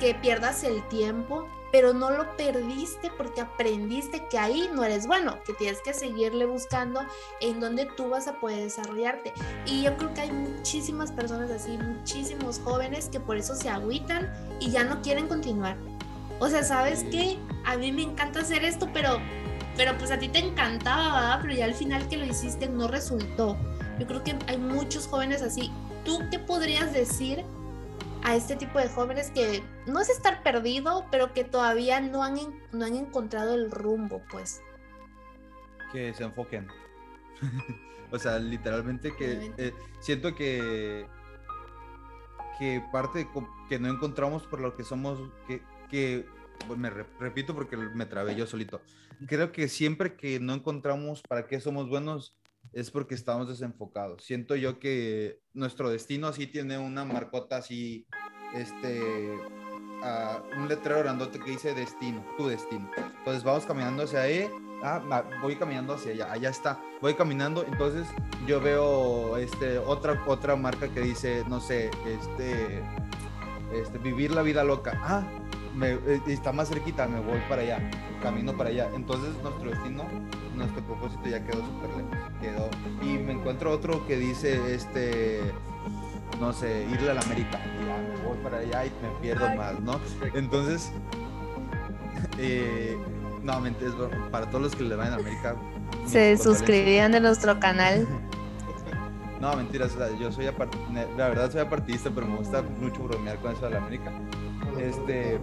que pierdas el tiempo, pero no lo perdiste porque aprendiste que ahí no eres bueno, que tienes que seguirle buscando en donde tú vas a poder desarrollarte. Y yo creo que hay muchísimas personas así, muchísimos jóvenes que por eso se agüitan y ya no quieren continuar. O sea, ¿sabes qué? A mí me encanta hacer esto, pero, pero pues a ti te encantaba, ¿verdad? Pero ya al final que lo hiciste no resultó. Yo creo que hay muchos jóvenes así. ¿Tú qué podrías decir a este tipo de jóvenes que no es estar perdido, pero que todavía no han, no han encontrado el rumbo, pues? Que se enfoquen. o sea, literalmente que eh, siento que que parte que no encontramos por lo que somos, que, que pues me repito porque me trabé yo solito. Creo que siempre que no encontramos para qué somos buenos es porque estamos desenfocados. Siento yo que nuestro destino así tiene una marcota así, este, un letrero grandote que dice destino, tu destino. Entonces vamos caminando hacia ahí, ah, voy caminando hacia allá, allá está, voy caminando, entonces yo veo este, otra, otra marca que dice, no sé, este, este, vivir la vida loca. Ah, me, eh, está más cerquita, me voy para allá, camino para allá. Entonces nuestro destino, nuestro propósito ya quedó súper lejos. Quedó. Y me encuentro otro que dice, este, no sé, irle a la América. Ya me voy para allá y me pierdo más, ¿no? Entonces, eh, nuevamente, es para todos los que le van a América. Se suscribían de nuestro canal. No, mentiras, yo soy la verdad soy apartista, pero me gusta mucho bromear con eso de la América. Este,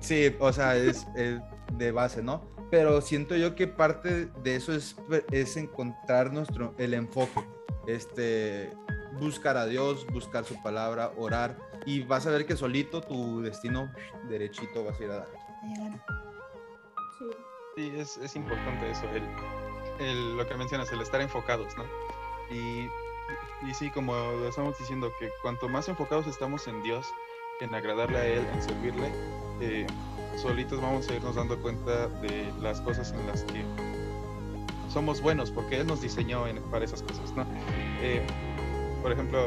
sí, o sea, es, de base, ¿no? Pero siento yo que parte de eso es, es encontrar nuestro, el enfoque, este, buscar a Dios, buscar su palabra, orar, y vas a ver que solito tu destino derechito vas a ir a dar. Sí, es, es importante eso, el, el, lo que mencionas, el estar enfocados, ¿no? Y, y sí, como estamos diciendo, que cuanto más enfocados estamos en Dios, en agradarle a Él, en servirle, eh, solitos vamos a irnos dando cuenta de las cosas en las que somos buenos, porque Él nos diseñó para esas cosas, ¿no? Eh, por ejemplo,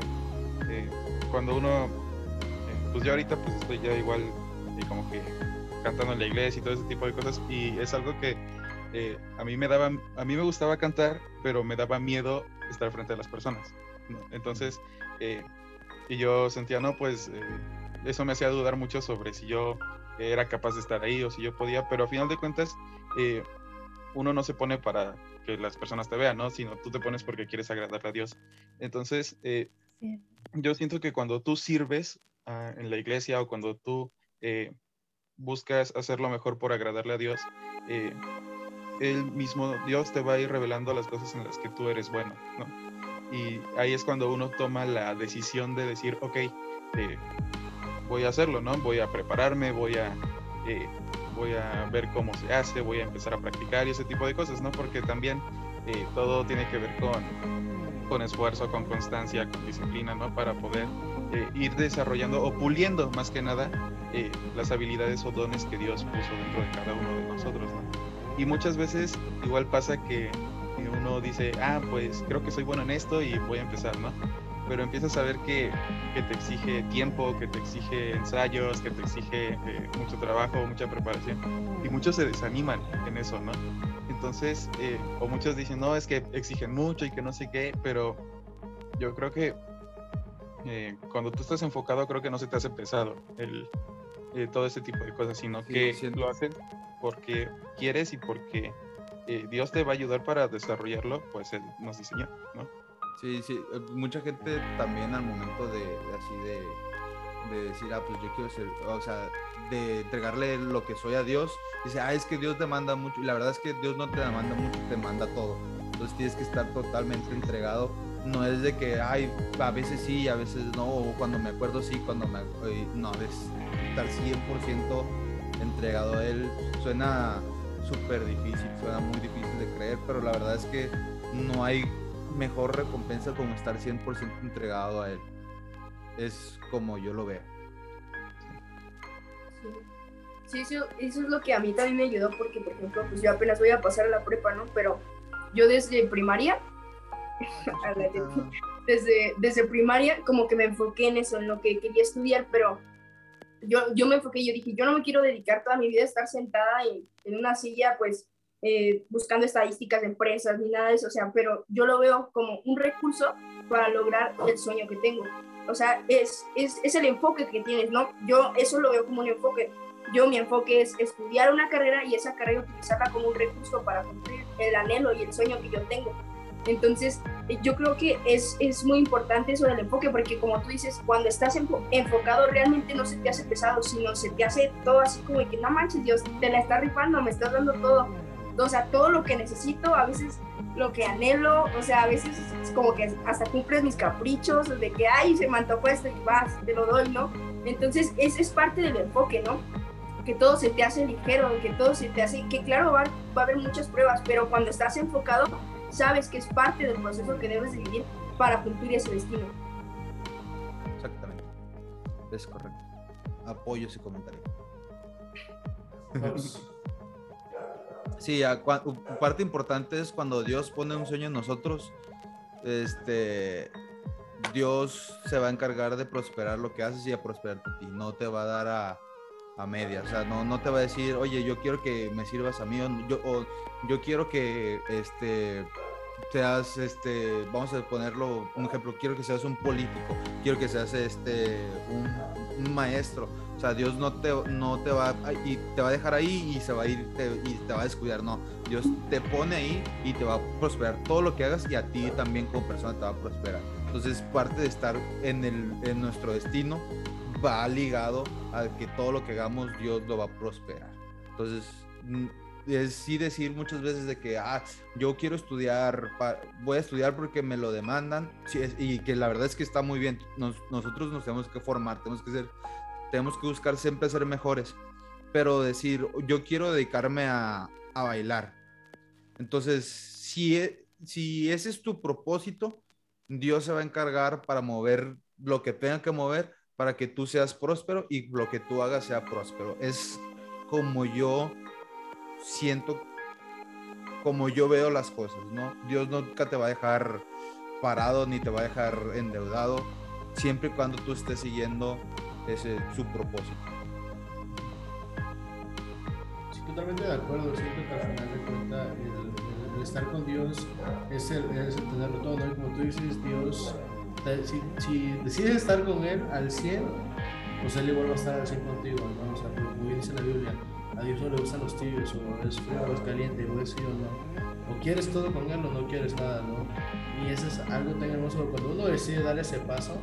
eh, cuando uno, pues yo ahorita pues estoy ya igual como que cantando en la iglesia y todo ese tipo de cosas, y es algo que a mí me daba, a mí me gustaba cantar, pero me daba miedo estar frente a las personas. Entonces, y yo sentía, no, pues eso me hacía dudar mucho sobre si yo era capaz de estar ahí o si yo podía, pero a final de cuentas eh, uno no se pone para que las personas te vean, ¿no? Sino tú te pones porque quieres agradarle a Dios. Entonces, eh, yo siento que cuando tú sirves ah, en la iglesia o cuando tú eh, buscas hacer lo mejor por agradarle a Dios, el mismo Dios te va a ir revelando las cosas en las que tú eres bueno, ¿no? Y ahí es cuando uno toma la decisión de decir, ok, voy a hacerlo, ¿no? Voy a prepararme, voy a, eh, voy a ver cómo se hace, voy a empezar a practicar y ese tipo de cosas, ¿no? Porque también eh, todo tiene que ver con, con esfuerzo, con constancia, con disciplina, ¿no? Para poder eh, ir desarrollando o puliendo más que nada las habilidades o dones que Dios puso dentro de cada uno de nosotros, ¿no? Y muchas veces igual pasa que uno dice, ah, pues creo que soy bueno en esto y voy a empezar, ¿no? pero empiezas a ver que, que, te exige tiempo, que te exige ensayos, que te exige eh, mucho trabajo, mucha preparación. Y muchos se desaniman en eso, ¿no? Entonces, eh, o muchos dicen, no, es que exigen mucho y que no sé qué, pero yo creo que eh, cuando tú estás enfocado, creo que no se te hace pesado el, todo ese tipo de cosas, sino que lo haces porque quieres y porque Dios te va a ayudar para desarrollarlo, pues Él nos diseñó, ¿no? Sí, sí, eh, mucha gente también al momento de, así de, decir, ah, pues yo quiero ser, o sea, de entregarle lo que soy a Dios, dice, ah, es que Dios te manda mucho, y la verdad es que Dios no te demanda mucho, te manda todo. Entonces tienes que estar totalmente entregado no es de que, ay, a veces sí, a veces no, o cuando me acuerdo sí, cuando me... eh, No, es estar 100% entregado a Él. Suena súper difícil, suena muy difícil de creer, pero la verdad es que no hay mejor recompensa como estar 100% entregado a Él. Es como yo lo veo. Sí, sí, eso, eso es lo que a mí también me ayudó porque, por ejemplo, pues yo apenas voy a pasar a la prepa, ¿no? Pero yo desde primaria, a la de- desde, desde primaria, como que me enfoqué en eso, en lo que quería estudiar, pero yo, yo me enfoqué, yo dije, yo no me quiero dedicar toda mi vida a estar sentada en, en una silla, pues, eh, buscando estadísticas de empresas ni nada de eso, o sea, pero yo lo veo como un recurso para lograr el sueño que tengo. O sea, es, es, es el enfoque que tienes, ¿no? Yo eso lo veo como un enfoque. Yo mi enfoque es estudiar una carrera y esa carrera utilizarla como un recurso para cumplir el anhelo y el sueño que yo tengo. Entonces, yo creo que es, es muy importante eso del enfoque, porque como tú dices, cuando estás enfo- enfocado realmente no se te hace pesado, sino se te hace todo así como que no manches, Dios, te la estás rifando, me estás dando todo. O sea, todo lo que necesito, a veces lo que anhelo, o sea, a veces es como que hasta cumples mis caprichos, de que, ay, se me antojó esto y vas, te lo doy, ¿no? Entonces, ese es parte del enfoque, ¿no? Que todo se te hace ligero, que todo se te hace, que claro, va, va a haber muchas pruebas, pero cuando estás enfocado, sabes que es parte del proceso que debes de vivir para cumplir ese destino. Exactamente. Es correcto. Apoyo ese comentario. Sí, a parte importante es cuando Dios pone un sueño en nosotros, este, Dios se va a encargar de prosperar lo que haces y a prosperarte a ti. No te va a dar a, a medias. O sea, no, no te va a decir, oye, yo quiero que me sirvas a mí o yo, yo quiero que este, seas, este, vamos a ponerlo un ejemplo, quiero que seas un político, quiero que seas este, un maestro. Sea, Dios no te, no te va a, y te va a dejar ahí y se va a ir te- y te va a descuidar. No, Dios te pone ahí y te va a prosperar todo lo que hagas y a ti también como persona te va a prosperar. Entonces, parte de estar en, el, en nuestro destino va ligado a que todo lo que hagamos Dios lo va a prosperar. Entonces, mm, es sí decir muchas veces de que, ah, yo quiero estudiar, voy a estudiar porque me lo demandan, sí, es- y que la verdad es que está muy bien. Nos- nosotros nos tenemos que formar, tenemos que ser, tenemos que buscar siempre ser mejores, pero decir, yo quiero dedicarme a, a bailar. Entonces, si, e- si ese es tu propósito, Dios se va a encargar para mover lo que tenga que mover para que tú seas próspero y lo que tú hagas sea próspero. Es como yo siento, como yo veo las cosas, ¿no? Dios nunca te va a dejar parado ni te va a dejar endeudado, siempre y cuando tú estés siguiendo ese su propósito. Sí, totalmente de acuerdo. Siento que al final de cuentas el, el- el estar con Dios es el, es el tenerlo todo, ¿no? Como tú dices, Dios, si, si decides estar con Él al 100, pues Él igual va a estar al 100 contigo, ¿no? O sea, como bien dice la Biblia, a Dios no le gustan los tibios, o es frío o es caliente, o es sí o no. O quieres todo con Él o no quieres nada, ¿no? Y eso es algo tan hermoso cuando uno decide dar ese paso,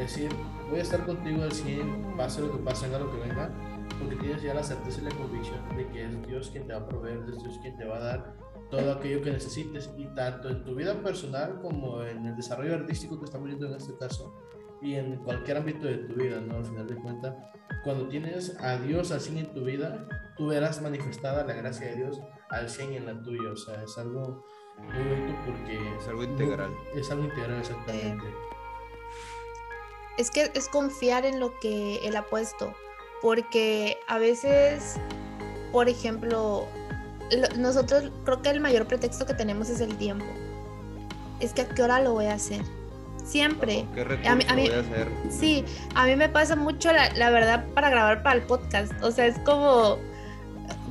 decir, voy a estar contigo al 100, pase lo que pase, venga lo que venga, porque tienes ya la certeza y la convicción de que es Dios quien te va a proveer, es Dios quien te va a dar todo aquello que necesites y tanto en tu vida personal como en el desarrollo artístico que estamos viendo en este caso y en cualquier ámbito de tu vida, ¿no? Al final de cuentas, cuando tienes a Dios al 100 en tu vida, tú verás manifestada la gracia de Dios al 100 en la tuya, o sea, es algo muy bonito porque Es algo integral. Es algo integral, exactamente. Es que es confiar en lo que él ha puesto, porque a veces, por ejemplo, lo- nosotros creo que el mayor pretexto que tenemos es el tiempo. Es que a qué hora lo voy a hacer. Siempre. ¿Qué A mí- a mí- voy a hacer? Sí, a mí me pasa mucho la, la verdad para grabar para el podcast. O sea, es como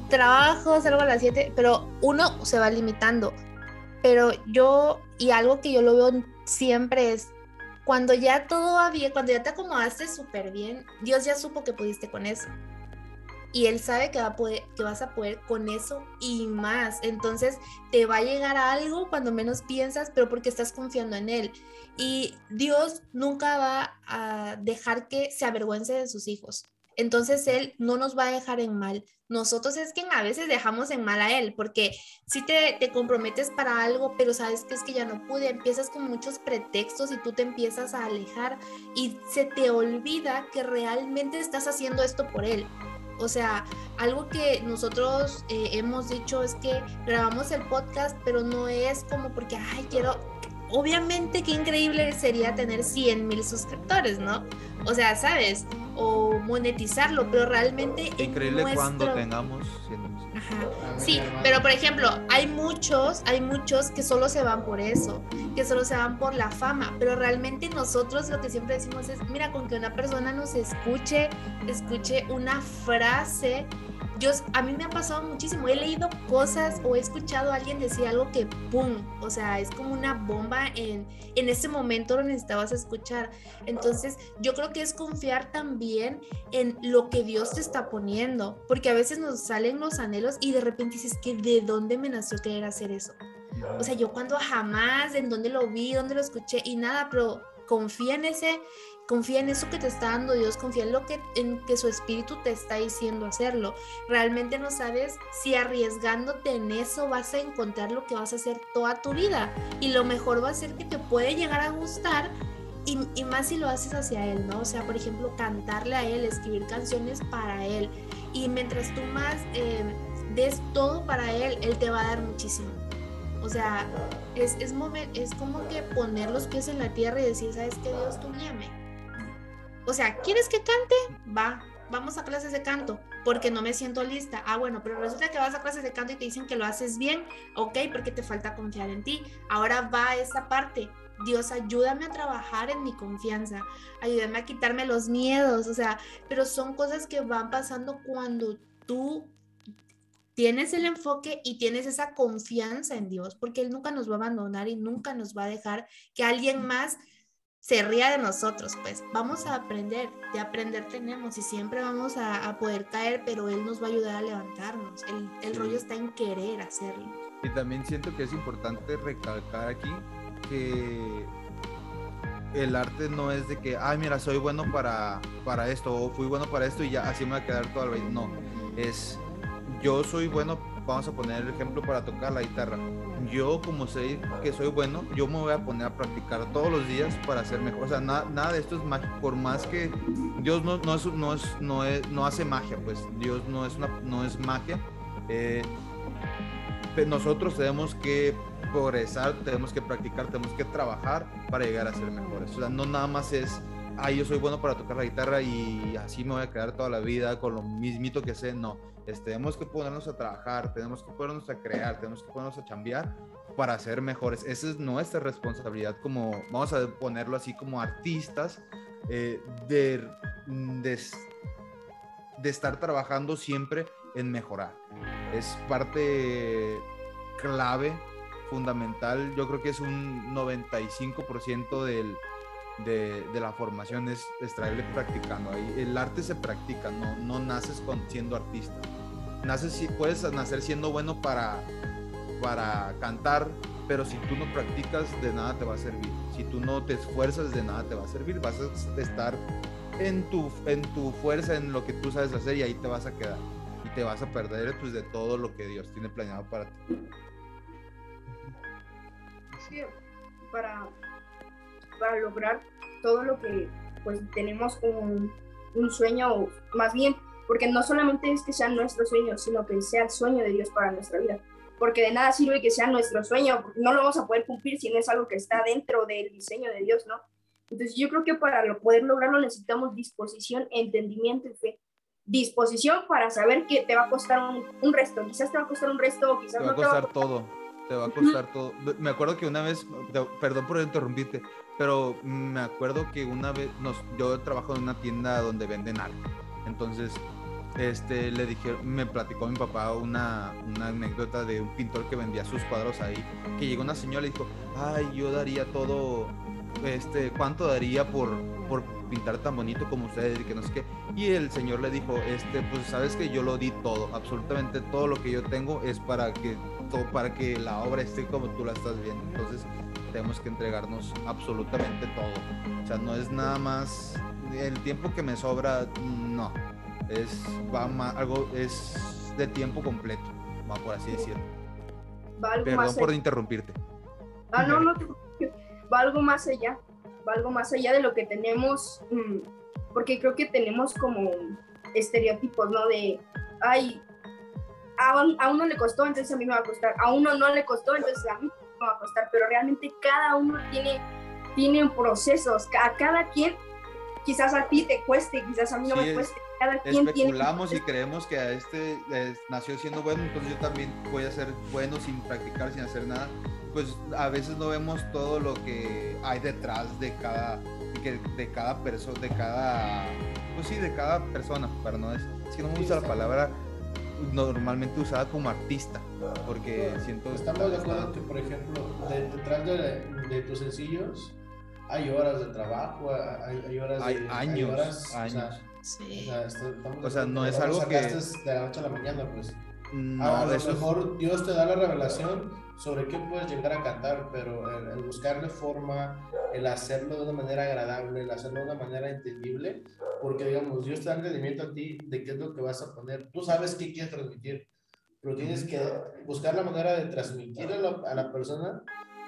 trabajo, salgo a las 7, pero uno se va limitando. Pero yo, y algo que yo lo veo siempre es, cuando ya todo va bien, cuando ya te acomodaste súper bien, Dios ya supo que pudiste con eso. Y Él sabe que, que vas a poder con eso y más. Entonces te va a llegar algo cuando menos piensas, pero porque estás confiando en Él. Y Dios nunca va a dejar que se avergüence de sus hijos. entonces Él no nos va a dejar en mal. Nosotros es quien a veces dejamos en mal a Él, porque si te, te comprometes para algo, pero sabes que es que ya no pude, empiezas con muchos pretextos y tú te empiezas a alejar y se te olvida que realmente estás haciendo esto por Él. O sea, algo que nosotros eh, hemos dicho es que grabamos el podcast, pero no es como porque, ay, quiero, obviamente qué increíble sería tener 100 mil suscriptores, ¿no? O sea, ¿sabes? O monetizarlo, pero realmente... Increíble cuando tengamos 100 mil Ajá. Sí, pero por ejemplo, hay muchos, hay muchos que solo se van por eso, que solo se van por la fama, pero realmente nosotros lo que siempre decimos es, mira, con que una persona nos escuche, escuche una frase yo, a mí me ha pasado muchísimo. He leído cosas o he escuchado a alguien decir algo que ¡pum! O sea, es como una bomba en, en ese momento lo necesitabas escuchar. Entonces, yo creo que es confiar también en lo que Dios te está poniendo, porque a veces nos salen los anhelos y de repente dices que de dónde me nació querer hacer eso. O sea, yo cuando jamás, en dónde lo vi, dónde lo escuché y nada, pero confía en ese confía en eso que te está dando Dios, confía en lo que en que su espíritu te está diciendo hacerlo. Realmente no sabes si arriesgándote en eso vas a encontrar lo que vas a hacer toda tu vida y lo mejor va a ser que te puede llegar a gustar y, más si lo haces hacia él, ¿no? O sea, por ejemplo, cantarle a él, escribir canciones para él y mientras tú más eh, des todo para él, él te va a dar muchísimo. O sea, es, es, es como que poner los pies en la tierra y decir, ¿sabes qué? Dios, tú guíame o sea, ¿quieres que cante? Va, vamos a clases de canto, porque no me siento lista. Ah, bueno, pero resulta que vas a clases de canto y te dicen que lo haces bien, ok, porque te falta confiar en ti. Ahora va esa parte. Dios, ayúdame a trabajar en mi confianza, ayúdame a quitarme los miedos, o sea, pero son cosas que van pasando cuando tú tienes el enfoque y tienes esa confianza en Dios, porque Él nunca nos va a abandonar y nunca nos va a dejar que alguien más se ría de nosotros, pues vamos a aprender, de aprender tenemos y siempre vamos a, poder caer, pero Él nos va a ayudar a levantarnos. El, el rollo está en querer hacerlo. Y también siento que es importante recalcar aquí que el arte no es de que, ay, mira, soy bueno para, para esto, o fui bueno para esto y ya así me va a quedar toda la vida. No, es yo soy bueno vamos a poner el ejemplo para tocar la guitarra. Yo como sé que soy bueno, yo me voy a poner a practicar todos los días para ser mejor. O sea, nada de esto es mágico, por más que Dios no, no, es, no, es, no, es, no hace magia, pues Dios no es, una, no es magia. Eh, nosotros tenemos que progresar, tenemos que practicar, tenemos que trabajar para llegar a ser mejores. O sea, no nada más es, ah, yo soy bueno para tocar la guitarra y así me voy a quedar toda la vida con lo mismito que sé. No, tenemos que ponernos a trabajar, tenemos que ponernos a crear, tenemos que ponernos a chambear para ser mejores. Esa es nuestra responsabilidad como, vamos a ponerlo así, como artistas, eh, de, de, de estar trabajando siempre en mejorar. Es parte clave, fundamental. Yo creo que es un 95% del, de, la formación es extraerle practicando. Ahí el arte se practica, no, no naces con, siendo artista naces, puedes nacer siendo bueno para, para cantar, pero si tú no practicas, de nada te va a servir. Si tú no te esfuerzas, de nada te va a servir. Vas a estar en tu, en tu fuerza, en lo que tú sabes hacer y ahí te vas a quedar. Y te vas a perder pues, de todo lo que Dios tiene planeado para ti. Sí, para, para lograr todo lo que pues tenemos como un sueño, o más bien porque no solamente es que sea nuestro sueño, sino que sea el sueño de Dios para nuestra vida. Porque de nada sirve que sea nuestro sueño, porque no lo vamos a poder cumplir si no es algo que está dentro del diseño de Dios, ¿no? Entonces yo creo que para poder lograrlo necesitamos disposición, entendimiento y fe. Disposición para saber que te va a costar un, resto, quizás te va a costar un resto, quizás te va a costar todo, te va a costar todo. Me acuerdo que una vez, perdón por interrumpirte, pero me acuerdo que una vez nos, yo trabajo en una tienda donde venden arte. Entonces este, le dije, me platicó mi papá una, una, anécdota de un pintor que vendía sus cuadros ahí, que llegó una señora y dijo, ay, yo daría todo, este, ¿cuánto daría por, por pintar tan bonito como ustedes? Y que no. Y el señor le dijo, este, pues sabes que yo lo di todo, absolutamente todo lo que yo tengo es para que, todo, para que la obra esté como tú la estás viendo. Entonces tenemos que entregarnos absolutamente todo. O sea, no es nada más el tiempo que me sobra, no Es, va ma- algo, es de tiempo completo, va por así decirlo. Va algo Perdón más por allá. interrumpirte. Ah, no, no, te va algo más allá, va algo más allá de lo que tenemos, mm, porque creo que tenemos como estereotipos, ¿no? De, ay, a, un- a uno le costó, entonces a mí me va a costar, a uno no le costó, entonces a mí va a costar, pero realmente cada uno tiene, tiene procesos, a cada quien, quizás a ti te cueste, quizás a mí no Sí, me es- cueste, cada quien tiene... Especulamos y creemos que a este eh, nació siendo bueno, entonces yo también voy a ser bueno sin practicar, sin hacer nada. Pues a veces no vemos todo lo que hay detrás de cada, que- de cada persona, de cada, pues sí, de cada persona, para no es, es que no me gusta la palabra normalmente usada como artista, porque siento Estamos de acuerdo que, por ejemplo, de- detrás de, de tus sencillos hay horas de trabajo, hay, hay horas Hay de. años, horas, o sea, años. o Sí. sea, está- estamos de O sea, no es algo que- de la noche a la mañana, pues. No, a lo eso es- mejor Dios te da la revelación sobre qué puedes llegar a cantar, pero el, el buscarle forma, el hacerlo de una manera agradable, el hacerlo de una manera entendible, porque digamos, Dios te da entendimiento a ti de qué es lo que vas a poner. Tú sabes qué quieres transmitir, pero tienes que buscar la manera de transmitir a la, a la persona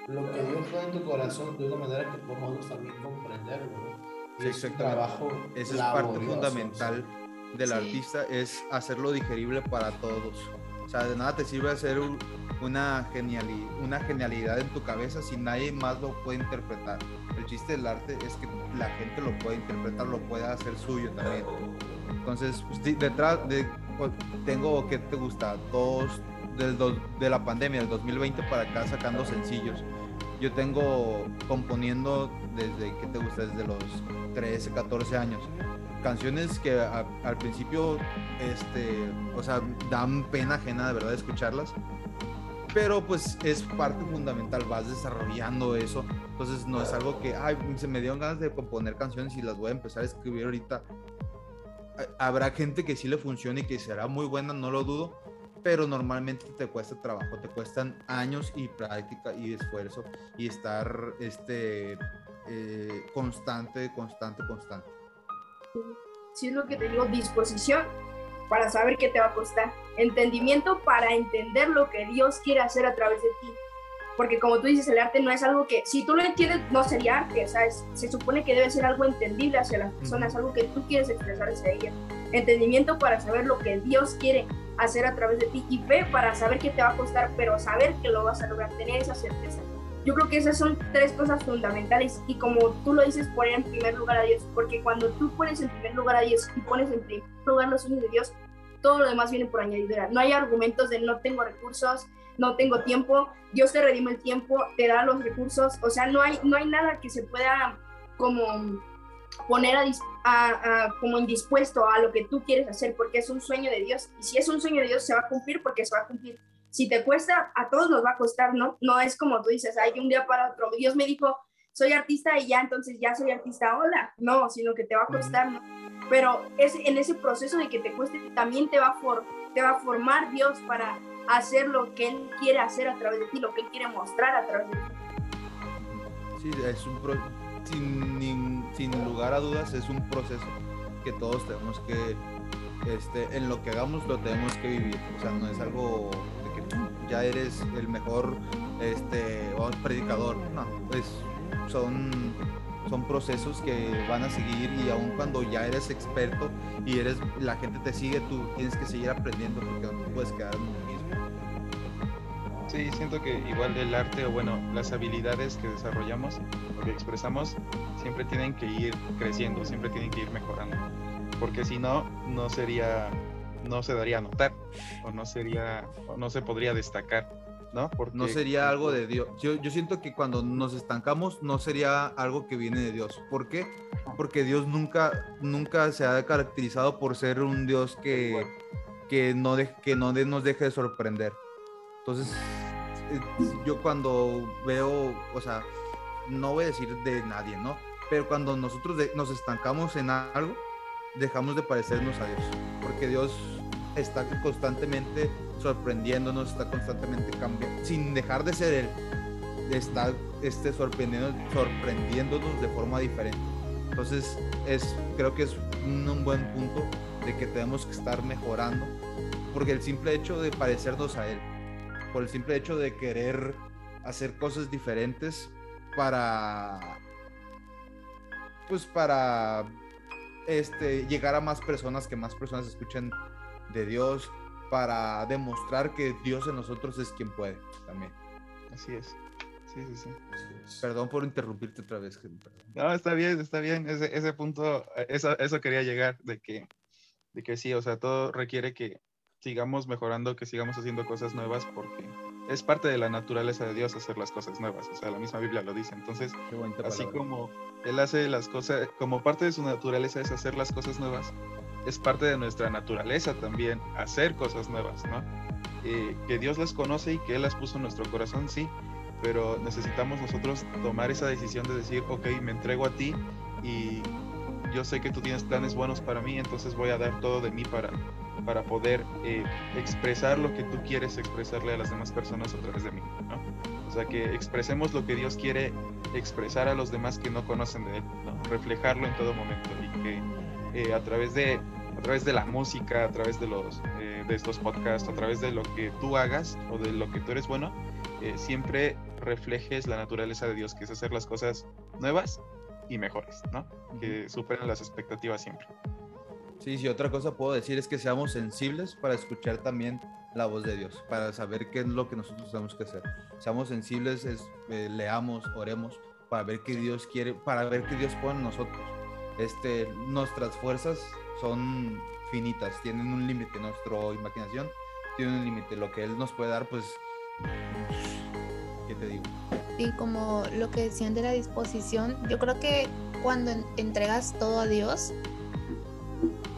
lo que Dios pone en tu corazón de una manera que podamos también comprenderlo. ¿no? Y Sí, es trabajo Esa es parte fundamental del Sí. artista, es hacerlo digerible para todos. O sea, de nada te sirve hacer un- una, geniali- una genialidad en tu cabeza si nadie más lo puede interpretar. El chiste del arte es que la gente lo puede interpretar, lo pueda hacer suyo también. Entonces, pues, detrás de, tengo, ¿qué te gusta? Dos, del de la pandemia, del 2020 para acá sacando sencillos. Yo tengo componiendo desde, ¿qué te gusta? Desde los 13, 14 años. Canciones que al principio, este, o sea, dan pena ajena de verdad escucharlas. Pero pues es parte fundamental, vas desarrollando eso. Entonces no es algo que, ay, se me dieron ganas de componer canciones y las voy a empezar a escribir ahorita. Ha- Habrá gente que sí le funcione y que será muy buena, no lo dudo, pero normalmente te cuesta trabajo, te cuestan años y práctica y esfuerzo y estar este, eh, constante, constante, constante. si es lo que te digo, disposición para saber qué te va a costar, entendimiento para entender lo que Dios quiere hacer a través de ti. Porque como tú dices, el arte no es algo que, si tú lo entiendes, no sería arte, ¿sabes? Se supone que debe ser algo entendible hacia las personas, algo que tú quieres expresar hacia ellas. Entendimiento para saber lo que Dios quiere hacer a través de ti y fe para saber qué te va a costar, pero saber que lo vas a lograr, tener esa certeza. Yo creo que esas son tres cosas fundamentales y como tú lo dices, poner en primer lugar a Dios, porque cuando tú pones en primer lugar a Dios y pones en primer lugar los sueños de Dios, todo lo demás viene por añadidura. No hay argumentos de no tengo recursos, no tengo tiempo, Dios te redime el tiempo, te da los recursos, o sea, no hay, no hay nada que se pueda como poner a, a- como indispuesto a lo que tú quieres hacer, porque es un sueño de Dios, y si es un sueño de Dios, se va a cumplir porque se va a cumplir si te cuesta, a todos nos va a costar, ¿no? No es como tú dices, ay, un día para otro, Dios me dijo, soy artista y ya, entonces ya soy artista, hola. No, sino que te va a costar, ¿no? Pero es en ese proceso de que te cueste, también te va, a for- te va a formar Dios para hacer lo que Él quiere hacer a través de ti, lo que Él quiere mostrar a través de ti. Sí, es un pro- sin, sin lugar a dudas es un proceso que todos tenemos que, este, en lo que hagamos lo tenemos que vivir. O sea, no es algo de que "Pum, ya eres el mejor este, predicador. No, es, son, son procesos que van a seguir y aun cuando ya eres experto y eres la gente te sigue, tú tienes que seguir aprendiendo porque no te puedes quedar en lo mismo. Sí, siento que igual el arte o bueno, las habilidades que desarrollamos o que expresamos siempre tienen que ir creciendo, siempre tienen que ir mejorando. Porque si no, no sería, no se daría a notar o no sería, o no se podría destacar, ¿no? Porque no sería algo de Dios. Yo, yo siento que cuando nos estancamos no sería algo que viene de Dios. ¿Por qué? Porque Dios nunca, nunca se ha caracterizado por ser un Dios que, que no, de- que no de- nos deje de sorprender. Entonces, eh, yo cuando veo, o sea, no voy a decir de nadie, ¿no? Pero cuando nosotros de- nos estancamos en algo, dejamos de parecernos a Dios. Porque Dios está constantemente sorprendiéndonos, está constantemente cambiando, sin dejar de ser Él, está este, sorprendiendo, sorprendiéndonos de forma diferente. Entonces, es, creo que es un, un buen punto de que tenemos que estar mejorando, porque el simple hecho de parecernos a Él, por el simple hecho de querer hacer cosas diferentes para, pues para este, llegar a más personas, que más personas escuchen de Dios, para demostrar que Dios en nosotros es quien puede también. Así es. Sí, sí, sí. Perdón por interrumpirte otra vez. No, está bien, está bien. Ese, ese punto, eso, eso quería llegar, de que, de que sí, o sea, todo requiere que sigamos mejorando, que sigamos haciendo cosas nuevas, porque es parte de la naturaleza de Dios hacer las cosas nuevas. O sea, la misma Biblia lo dice. Entonces, así como Él hace las cosas, como parte de su naturaleza es hacer las cosas nuevas, es parte de nuestra naturaleza también hacer cosas nuevas, ¿no? Eh, que Dios las conoce y que Él las puso en nuestro corazón, sí, pero necesitamos nosotros tomar esa decisión de decir, ok, me entrego a ti y yo sé que tú tienes planes buenos para mí, entonces voy a dar todo de mí para, para poder eh, expresar lo que tú quieres expresarle a las demás personas a través de mí, ¿no? O sea, que expresemos lo que Dios quiere expresar a los demás que no conocen de Él, ¿no? reflejarlo en todo momento y que eh, a través de a través de la música, a través de los eh, de estos podcasts, a través de lo que tú hagas o de lo que tú eres bueno, eh, siempre reflejes la naturaleza de Dios, que es hacer las cosas nuevas y mejores, ¿no? Que superen las expectativas siempre. Sí, sí, otra cosa puedo decir es que seamos sensibles para escuchar también la voz de Dios, para saber qué es lo que nosotros tenemos que hacer. Seamos sensibles, es, leamos, oremos, para ver qué Dios quiere, para ver qué Dios pone en nosotros este, nuestras fuerzas son finitas, tienen un límite, nuestra imaginación tiene un límite, lo que Él nos puede dar, pues, ¿qué te digo? Sí, como lo que decían de la disposición, yo creo que cuando entregas todo a Dios,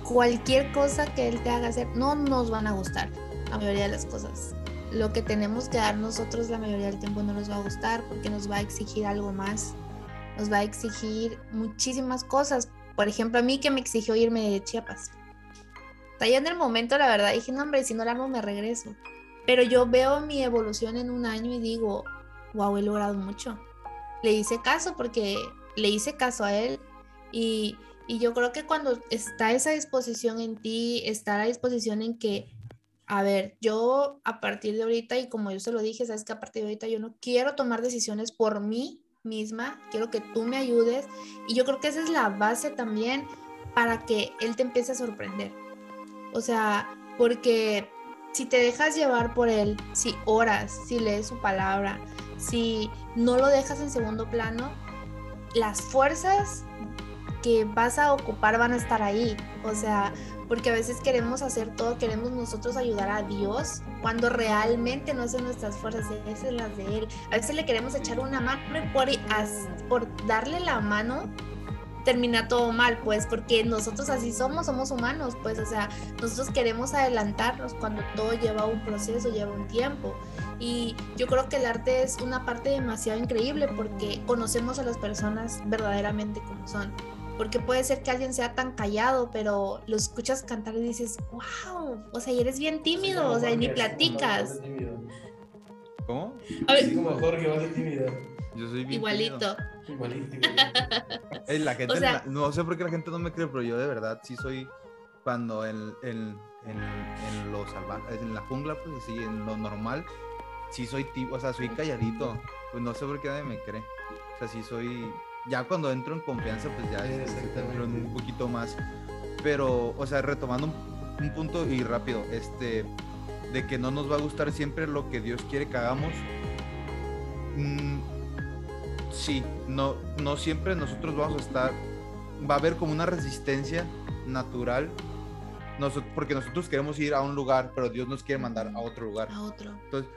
cualquier cosa que Él te haga hacer, no nos van a gustar, la mayoría de las cosas. Lo que tenemos que dar nosotros la mayoría del tiempo no nos va a gustar porque nos va a exigir algo más nos va a exigir muchísimas cosas. Por ejemplo, a mí que me exigió irme de Chiapas. Está ya en el momento, la verdad, dije, no, hombre, si no la hago, me regreso. Pero yo veo mi evolución en un año y digo, wow, he logrado mucho. Le hice caso porque le hice caso a él y, y yo creo que cuando está esa disposición en ti, está la disposición en que, a ver, yo a partir de ahorita, y como yo se lo dije, sabes que a partir de ahorita yo no quiero tomar decisiones por mí, misma, quiero que tú me ayudes y yo creo que esa es la base también para que él te empiece a sorprender. O sea, porque si te dejas llevar por él, si oras, si lees su palabra, si no lo dejas en segundo plano, las fuerzas que vas a ocupar van a estar ahí. O sea, porque a veces queremos hacer todo, queremos nosotros ayudar a Dios cuando realmente no son nuestras fuerzas, es las de Él. A veces le queremos echar una mano por, por darle la mano termina todo mal, pues, porque nosotros así somos, somos humanos, pues, o sea, nosotros queremos adelantarnos cuando todo lleva un proceso, lleva un tiempo. Y yo creo que el arte es una parte demasiado increíble porque conocemos a las personas verdaderamente como son porque puede ser que alguien sea tan callado, pero lo escuchas cantar y dices, wow, o sea, y eres bien tímido, o sea, y ni platicas. ¿Cómo? A ver. como Jorge, más tímido. Yo soy bien Igualito. Igualito. la gente, no sé por qué la gente no me cree, pero yo de verdad sí soy cuando en, en, en, lo salvaje, en la jungla, pues sí, en lo normal, sí soy tímido, o sea, soy calladito. Pues no sé por qué nadie me cree. O sea, sí soy ya cuando entro en confianza, pues ya entro un poquito más. Pero, o sea, retomando un, punto y rápido, este, de que no nos va a gustar siempre lo que Dios quiere que hagamos. Mm, sí, no, no siempre nosotros vamos a estar, va a haber como una resistencia natural porque nosotros queremos ir a un lugar, pero Dios nos quiere mandar a otro lugar. A otro. Entonces,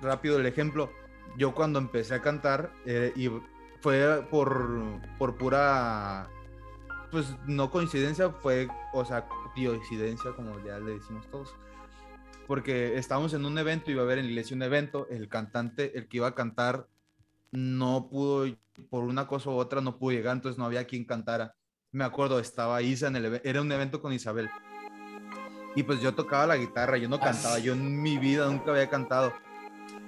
rápido el ejemplo, yo cuando empecé a cantar eh, y fue por, por pura, pues no coincidencia, fue, o sea, coincidencia, como ya le decimos todos. Porque estábamos en un evento, iba a haber en la iglesia un evento, el cantante, el que iba a cantar, no pudo, por una cosa u otra, no pudo llegar, entonces no había quien cantara. Me acuerdo, estaba Isa en el era un evento con Isabel. Y pues yo tocaba la guitarra, yo no cantaba, yo en mi vida nunca había cantado.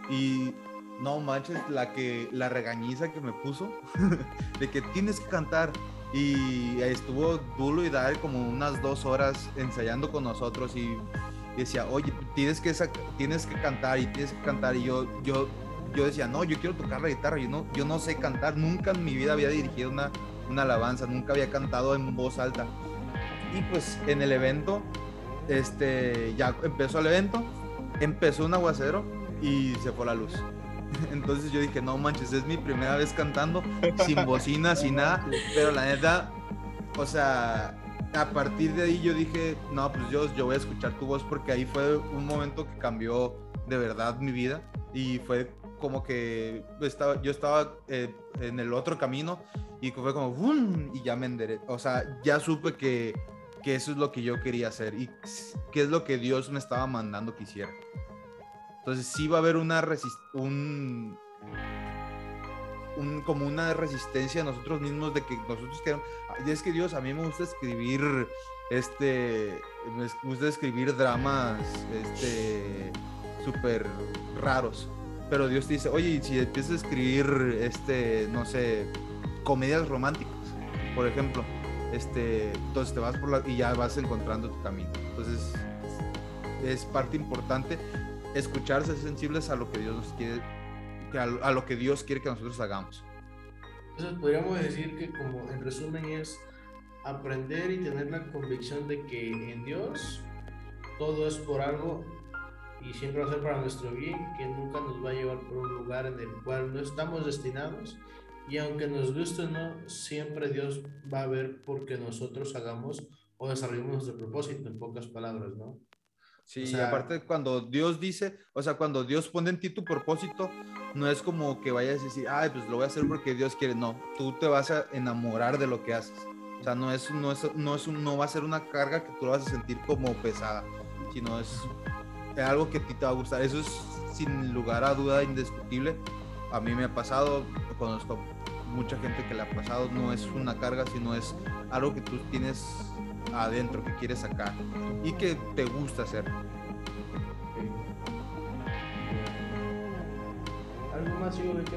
Y no manches, la que la regañiza que me puso de que tienes que cantar. Y estuvo Dulo y Dar como unas dos horas ensayando con nosotros y decía, oye, tienes que, tienes que cantar y tienes que cantar. Y yo, yo, yo decía, no, yo quiero tocar la guitarra, yo no, yo no sé cantar, nunca en mi vida había dirigido una, una alabanza, nunca había cantado en voz alta. Y pues en el evento, este, ya empezó el evento, empezó un aguacero y se fue la luz. Entonces yo dije, no manches, es mi primera vez cantando, sin bocina, sin nada, pero la neta, o sea, a partir de ahí yo dije, no, pues yo, yo voy a escuchar tu voz porque ahí fue un momento que cambió de verdad mi vida y fue como que estaba, yo estaba eh, en el otro camino y fue como, ¡bum! y ya me enderé, o sea, ya supe que, que eso es lo que yo quería hacer y qué es lo que Dios me estaba mandando que hiciera. Entonces sí va a haber una un, un, como una resistencia a nosotros mismos de que nosotros queremos, es que Dios, a mí me gusta escribir, este, me gusta escribir dramas, este, súper raros, pero Dios te dice, oye, si empiezas a escribir, este, no sé, comedias románticas, por ejemplo, este, entonces te vas por la, y ya vas encontrando tu camino. Entonces, es parte importante escucharse sensibles a lo que Dios nos quiere, a, lo que Dios quiere que nosotros hagamos. Entonces podríamos decir que como en resumen es aprender y tener la convicción de que en Dios todo es por algo y siempre va a ser para nuestro bien, que nunca nos va a llevar por un lugar en el cual no estamos destinados y aunque nos guste o no, siempre Dios va a ver por qué nosotros hagamos o desarrollemos nuestro propósito, en pocas palabras, ¿no? Sí, y aparte cuando Dios dice, o sea, cuando Dios pone en ti tu propósito, no es como que vayas a decir, ay, pues lo voy a hacer porque Dios quiere, no, tú te vas a enamorar de lo que haces. O sea, no es, no es, no es, no va a ser una carga que tú vas a sentir como pesada, sino es algo que a ti te va a gustar. Eso es sin lugar a duda indiscutible. A mí me ha pasado, conozco mucha gente que le ha pasado, no es una carga, sino es algo que tú tienes adentro que quieres sacar y que te gusta hacer. ¿Algo más sigo de que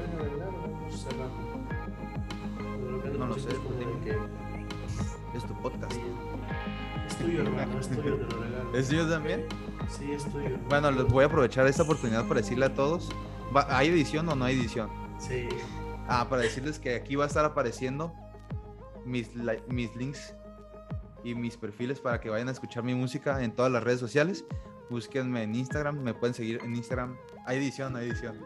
No lo sé, que... es tu podcast. Es tuyo, hermano, es tuyo, te lo regalo. ¿Es tuyo también? Sí, es tuyo. Bueno, les voy a aprovechar esta oportunidad para decirle a todos, ¿hay edición o no hay edición? Sí. Ah, para decirles que aquí va a estar apareciendo mis, mis links y mis perfiles para que vayan a escuchar mi música en todas las redes sociales. Búsquenme en Instagram, me pueden seguir en Instagram. Hay edición, hay edición.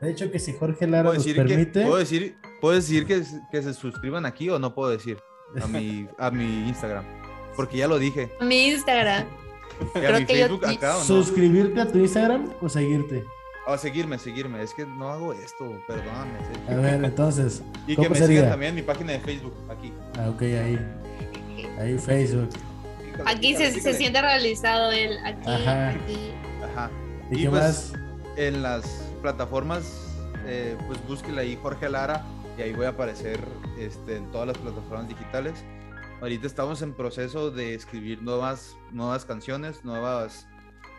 De hecho, que si Jorge Lara nos permite. ¿Puedo decir, ¿puedo decir que, que, se suscriban aquí o no puedo decir? A mi, a mi Instagram. Porque ya lo dije. Mi Instagram. ¿Y a mi Facebook acá o no? ¿Suscribirte a tu Instagram o seguirte? O seguirme, seguirme. Es que no hago esto, perdóname. A ver, entonces. y que me sigan también en mi página de Facebook, aquí. Ah, ok, ahí. Ahí Facebook. Aquí se, se siente realizado él. Aquí, Ajá. aquí. Ajá. ¿Y, pues en las plataformas, eh, pues búsquela ahí Jorge Lara y ahí voy a aparecer este, en todas las plataformas digitales. Ahorita estamos en proceso de escribir nuevas, nuevas canciones, nuevas...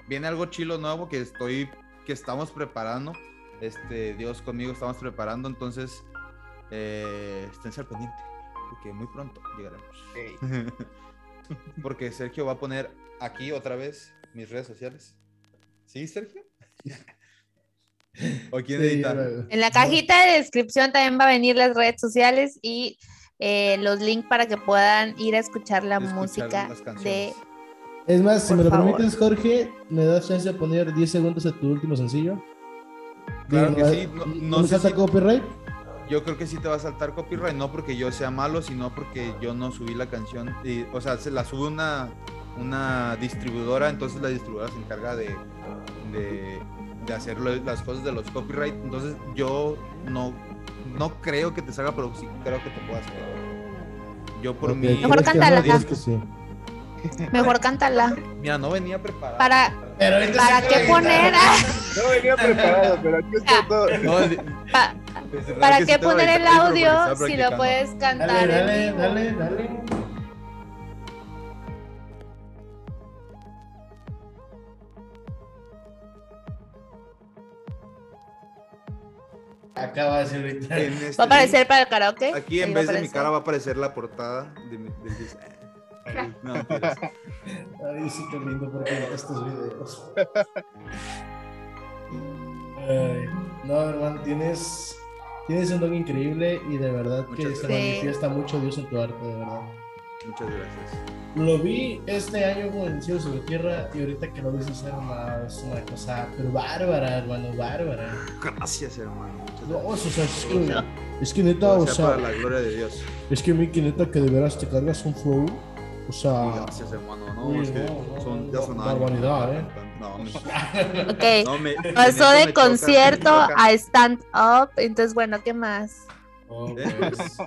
Viene algo chilo nuevo que estoy, que estamos preparando. Este, Dios conmigo estamos preparando, entonces eh, estén al pendiente porque muy pronto llegaremos. porque Sergio va a poner aquí otra vez mis redes sociales. ¿Sí, Sergio? ¿O quién edita? En la cajita de descripción también va a venir las redes sociales y eh, los links para que puedan ir a escuchar la música de... Es más, si me lo permites, Jorge, ¿me das chance de poner 10 segundos a tu último sencillo? Claro que sí. No, no, no sé si... copyright? Yo creo que sí te va a saltar copyright, no porque yo sea malo, sino porque yo no subí la canción. Y, o sea, se la sube una, una distribuidora, entonces la distribuidora se encarga de, de, de hacer las cosas de los copyright. Entonces yo no, no creo que te salga, pero sí creo que te pueda hacer. Yo por mí... Mejor cántala. Mejor cántala. Mira, no venía preparado. Para, ¿para qué poner? No venía preparado, pero aquí está todo. ¿Para qué poner el audio si lo puedes cantar? Dale, dale, dale, Acaba de decir ahorita. En este ¿Va a aparecer para el karaoke? Aquí en vez de mi cara va a aparecer la portada de mi, del disco. No, mentiras. Ay, sí, qué lindo porque estos videos. Ay, no, hermano, tienes, tienes un don increíble y de verdad que se manifiesta mucho Dios en tu arte, de verdad. Muchas gracias. Lo vi este año con el cielo sobre tierra y ahorita que lo ves hacer una, es una cosa pero bárbara, hermano, bárbara. Gracias, hermano. No, o sea, es que, es que neta, o sea para sea, la gloria de Dios. es que Miki, neta, que de veras te cargas un flow, o sea, gracias, hermano. No, es que no, no, son, ya barbaridad, ¿eh? No, me, Ok. no, me- Pasó de me concierto choca. a stand up. Entonces, bueno, ¿qué más? oh, pues,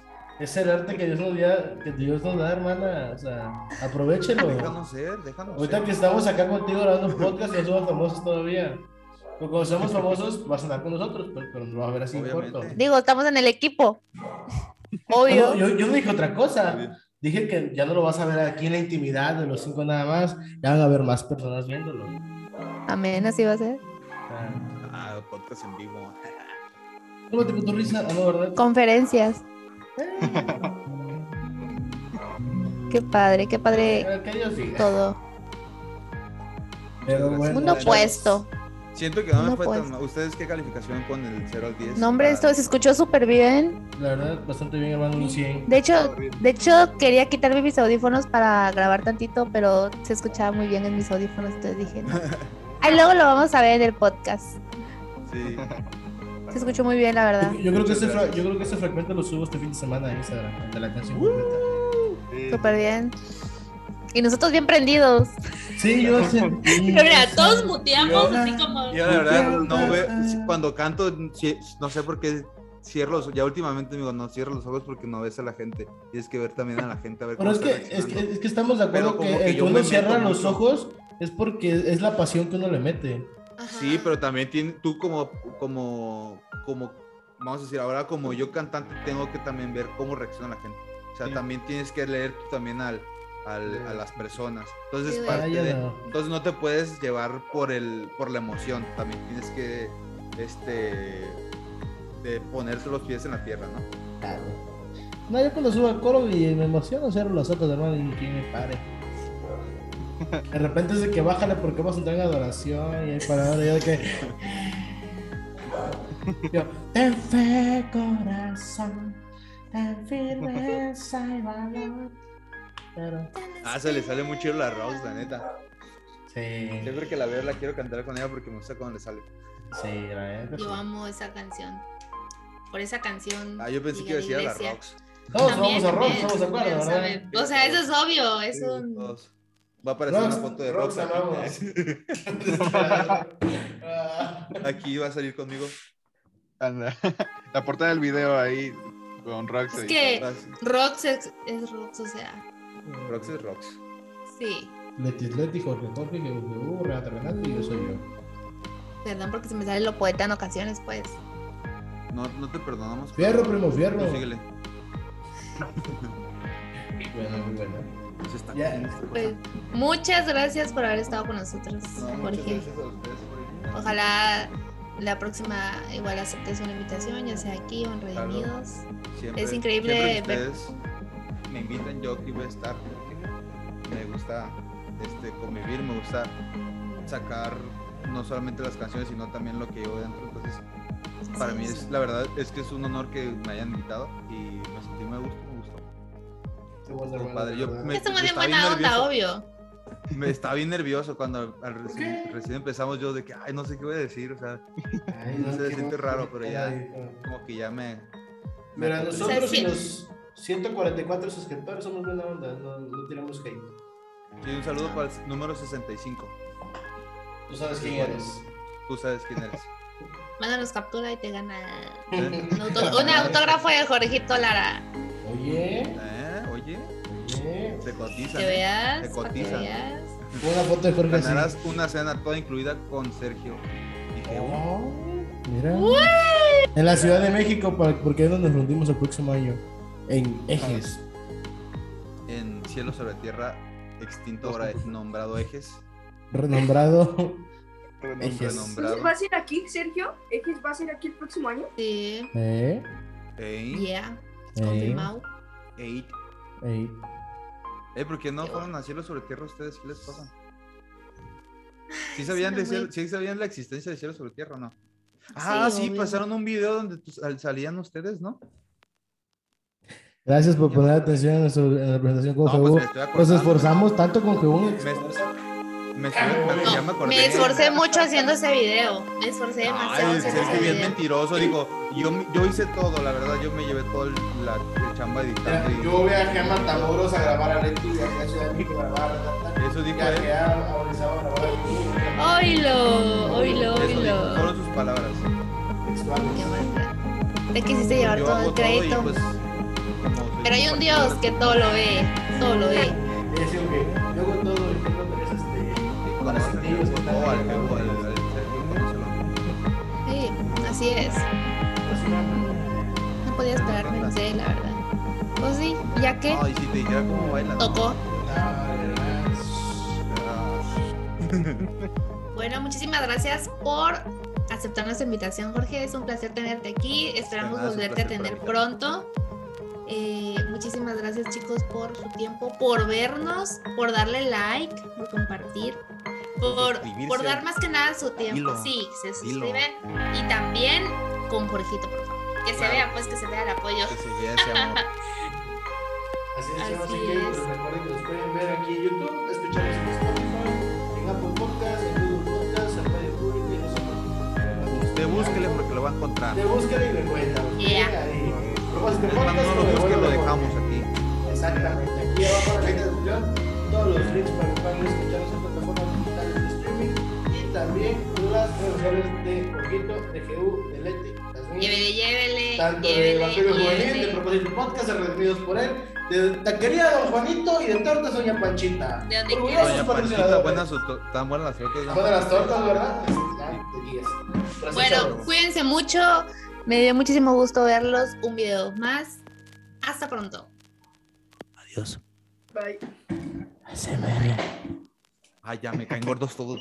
es el arte que Dios nos da, que Dios nos da, hermana, o sea, aprovechelo. Déjanos ser, déjanos Ahorita ser. que estamos acá contigo grabando un podcast y no somos famosos todavía. Pero cuando seamos famosos, vas a andar con nosotros, pero, pero nos vas a ver así en corto. Digo, estamos en el equipo. No, Obvio. yo, yo no dije otra cosa. Dije que ya no lo vas a ver aquí en la intimidad de los cinco nada más. Ya van a haber más personas viéndolo. Amén, así va a ser. Ah. Ah, podcast en vivo. ¿Cómo te tu risa? Ah, no, ¿verdad? Conferencias. Qué padre, qué padre Eh, que Dios diga. todo. Pero bueno, Mundo chavos, opuesto. Siento que no me No, fue pues. tan mal. ¿Ustedes qué calificación ponen del 0 al 10? No, hombre, Ah, esto se escuchó súper bien. La verdad, bastante bien, hermano, un 100. De hecho, de hecho, quería quitarme mis audífonos para grabar tantito, pero se escuchaba muy bien en mis audífonos, entonces dije, no. Ahí luego lo vamos a ver en el podcast. Sí. Se escuchó muy bien, la verdad. Yo, yo creo que Muchas fra- gracias. yo creo que este fragmento lo subo este fin de semana a Instagram, de la canción completa. Sí. Súper bien. Y nosotros bien prendidos. Sí, yo sentí. Pero mira, todos muteamos Yo- así como... Yo la verdad no ve, cuando canto, no sé por qué cierro los ya últimamente digo, no cierro los ojos porque no ves a la gente. Tienes que ver también a la gente a ver Pero cómo es que, es, que, es que estamos de acuerdo Pero que, como que el que yo uno me cierra los mucho. ojos es porque es la pasión que uno le mete. Sí, pero también tiene, tú como, como, como, vamos a decir, ahora como yo cantante tengo que también ver cómo reacciona la gente. O sea, Sí. también tienes que leer tú también al, al- a las personas. Entonces, Sí, parte de- no. entonces no te puedes llevar por el, por la emoción. También tienes que, este, de ponerse los pies en la tierra, ¿no? Claro. No, yo cuando subo al coro y me emociono cierro los ojos, hermano, y quien me pare. De repente es de que bájale porque vamos a entrar en adoración y ahora yo de que. Yo, ten fe, corazón, ten firmeza y valor. Pero, Ah, se le sale muy chido la Rose, la neta. sí, Siempre que la veo la quiero cantar con ella porque me gusta cuando le sale. sí, la neta. sí. Yo amo esa canción. Por esa canción. Ah, yo pensé que llegué iba a a decir a la. Rox. Todos También, vamos a también, estamos de acuerdo, ¿verdad? O sea, eso es obvio. Es un. Todos. Va a aparecer Rox, una foto de Rox, aquí. Aquí va a salir conmigo. Anda. La portada del video ahí con Rox. Es ahí. que. Rox es, es Rox, o sea. Rox es Rox. Sí. Leti Leti, Jorge Jorge, GW, Renata Renata y yo soy yo. Perdón porque se me sale lo poeta en ocasiones, pues. No, no te perdonamos. Fierro, primo, fierro. Síguele. Bueno, muy bueno. Pues está Ya. bien Pues, muchas gracias por haber estado con nosotros, No, muchas Jorge. gracias a ustedes por. Ojalá la próxima igual aceptes una invitación, ya sea aquí o en Redimidos. Siempre- Es increíble ver- ustedes me invitan, yo aquí voy a estar. porque Me gusta este, convivir, me gusta sacar no solamente las canciones, sino también lo que yo dentro. Entonces, para mí es, la verdad, es que es un honor que me hayan invitado y padre. Yo me- bien buena onda, nervioso. obvio. Me estaba bien nervioso cuando al recién, recién empezamos yo de que, ay, no sé qué voy a decir, o sea, no sé, se siente raro, pero ya, como que ya me... me Mira, nosotros y sí. los 144 suscriptores somos buena onda, no, no tiramos hate. Sí, un saludo para el número 65. Tú sabes quién eres. Tú sabes quién eres. Mándanos captura y te gana ¿Eh? un, autógrafo de Jorgito Lara. Oye, ¿Eh? Oye, oye. se cotiza. Que ¿eh? veas, cotiza. veas. Una foto de Jorge así. Ganarás una cena toda incluida con Sergio. Dije, "Uh, Oh, mira. En la Ciudad de México, para- porque es donde nos reunimos el próximo año. En Ejes. en Cielo sobre Tierra, extinto ahora nombrado Ejes. Renombrado Ejes. Renombrado. ¿Va a ser aquí, Sergio? ¿X va a ser aquí el próximo año? Sí, Eh, Ey, yeah, eh, confirmado. ey. eh. Eh, ¿por qué no Qué fueron a cielo sobre tierra ustedes? ¿Qué les pasa? ¿Sí sabían, de cielo- muy- ¿Sí sabían la existencia de cielo sobre tierra o no? Ah, sí, pasaron un video donde salían ustedes, ¿no? Gracias por poner atención en, nuestro- la presentación con No, pues Nos esforzamos tanto con Jebú. Me, me estoy- me- ya me acordé. Me esforcé mucho haciendo ese video. Me esforcé demasiado Ay, haciendo es que ese bien video. mentiroso, digo, yo, yo hice todo, la verdad, yo me llevé todo el, la, el chamba editando y Yo viajé a Matamoros a grabar a Leti, viajé a Ciudad de México a grabar a eso dijo Viajé él. a a Orizaba a grabar a Oilo, oilo, Eso dijo, oilo. fueron sus palabras. Qué. Te quisiste llevar Yo todo el todo crédito. pues. Pero hay un Dios que todo lo ve, todo lo ve. Yo hago todo Sí, así es. No podía esperar menos de él, la verdad. Pues sí, ya que si te dijera cómo bailan. tocó. Bueno, muchísimas gracias por aceptar nuestra invitación, Jorge. Es un placer tenerte aquí. Esperamos nada, volverte a tener pronto. Eh, muchísimas gracias, chicos, por su tiempo, por vernos, por darle like, por compartir, por, por dar más que nada su tiempo. Dilo, Sí, se dilo. suscriben. Y también con Jorgito, por favor. Que se Claro. vea, pues, que se vea el apoyo. Que se vea ese amor. Así es, Así así que es. pues, recuerden que nos pueden ver aquí en YouTube, escucharnos en Spotify, en Apple Podcast, en Google Podcast, en Radio Pública y nosotros. Usted búsquele porque lo va a encontrar. Te buscan y me cuentan. ¿ok? Yeah. Podcast no lo busque, lo dejamos aquí. Exactamente. Aquí abajo en la descripción todos los links para que puedan escucharnos también las redes sociales de Jorgito, de GU, de Leti. Llévele, llévele. tanto de llévele, Evangelio Juvenil, de. Propósito Podcast, redimidos por él, de Taquería Don Juanito y de Tortas Doña Panchita. De donde. Doña Panchita, buenas, tan buenas las tortas. Buenas las tortas, ¿verdad? Ya te digas. Pero así Bueno, cuídense mucho. Me dio muchísimo gusto verlos. Un video más. Hasta pronto. Adiós. Bye. ASMR. Ay, ya me caen gordos todos.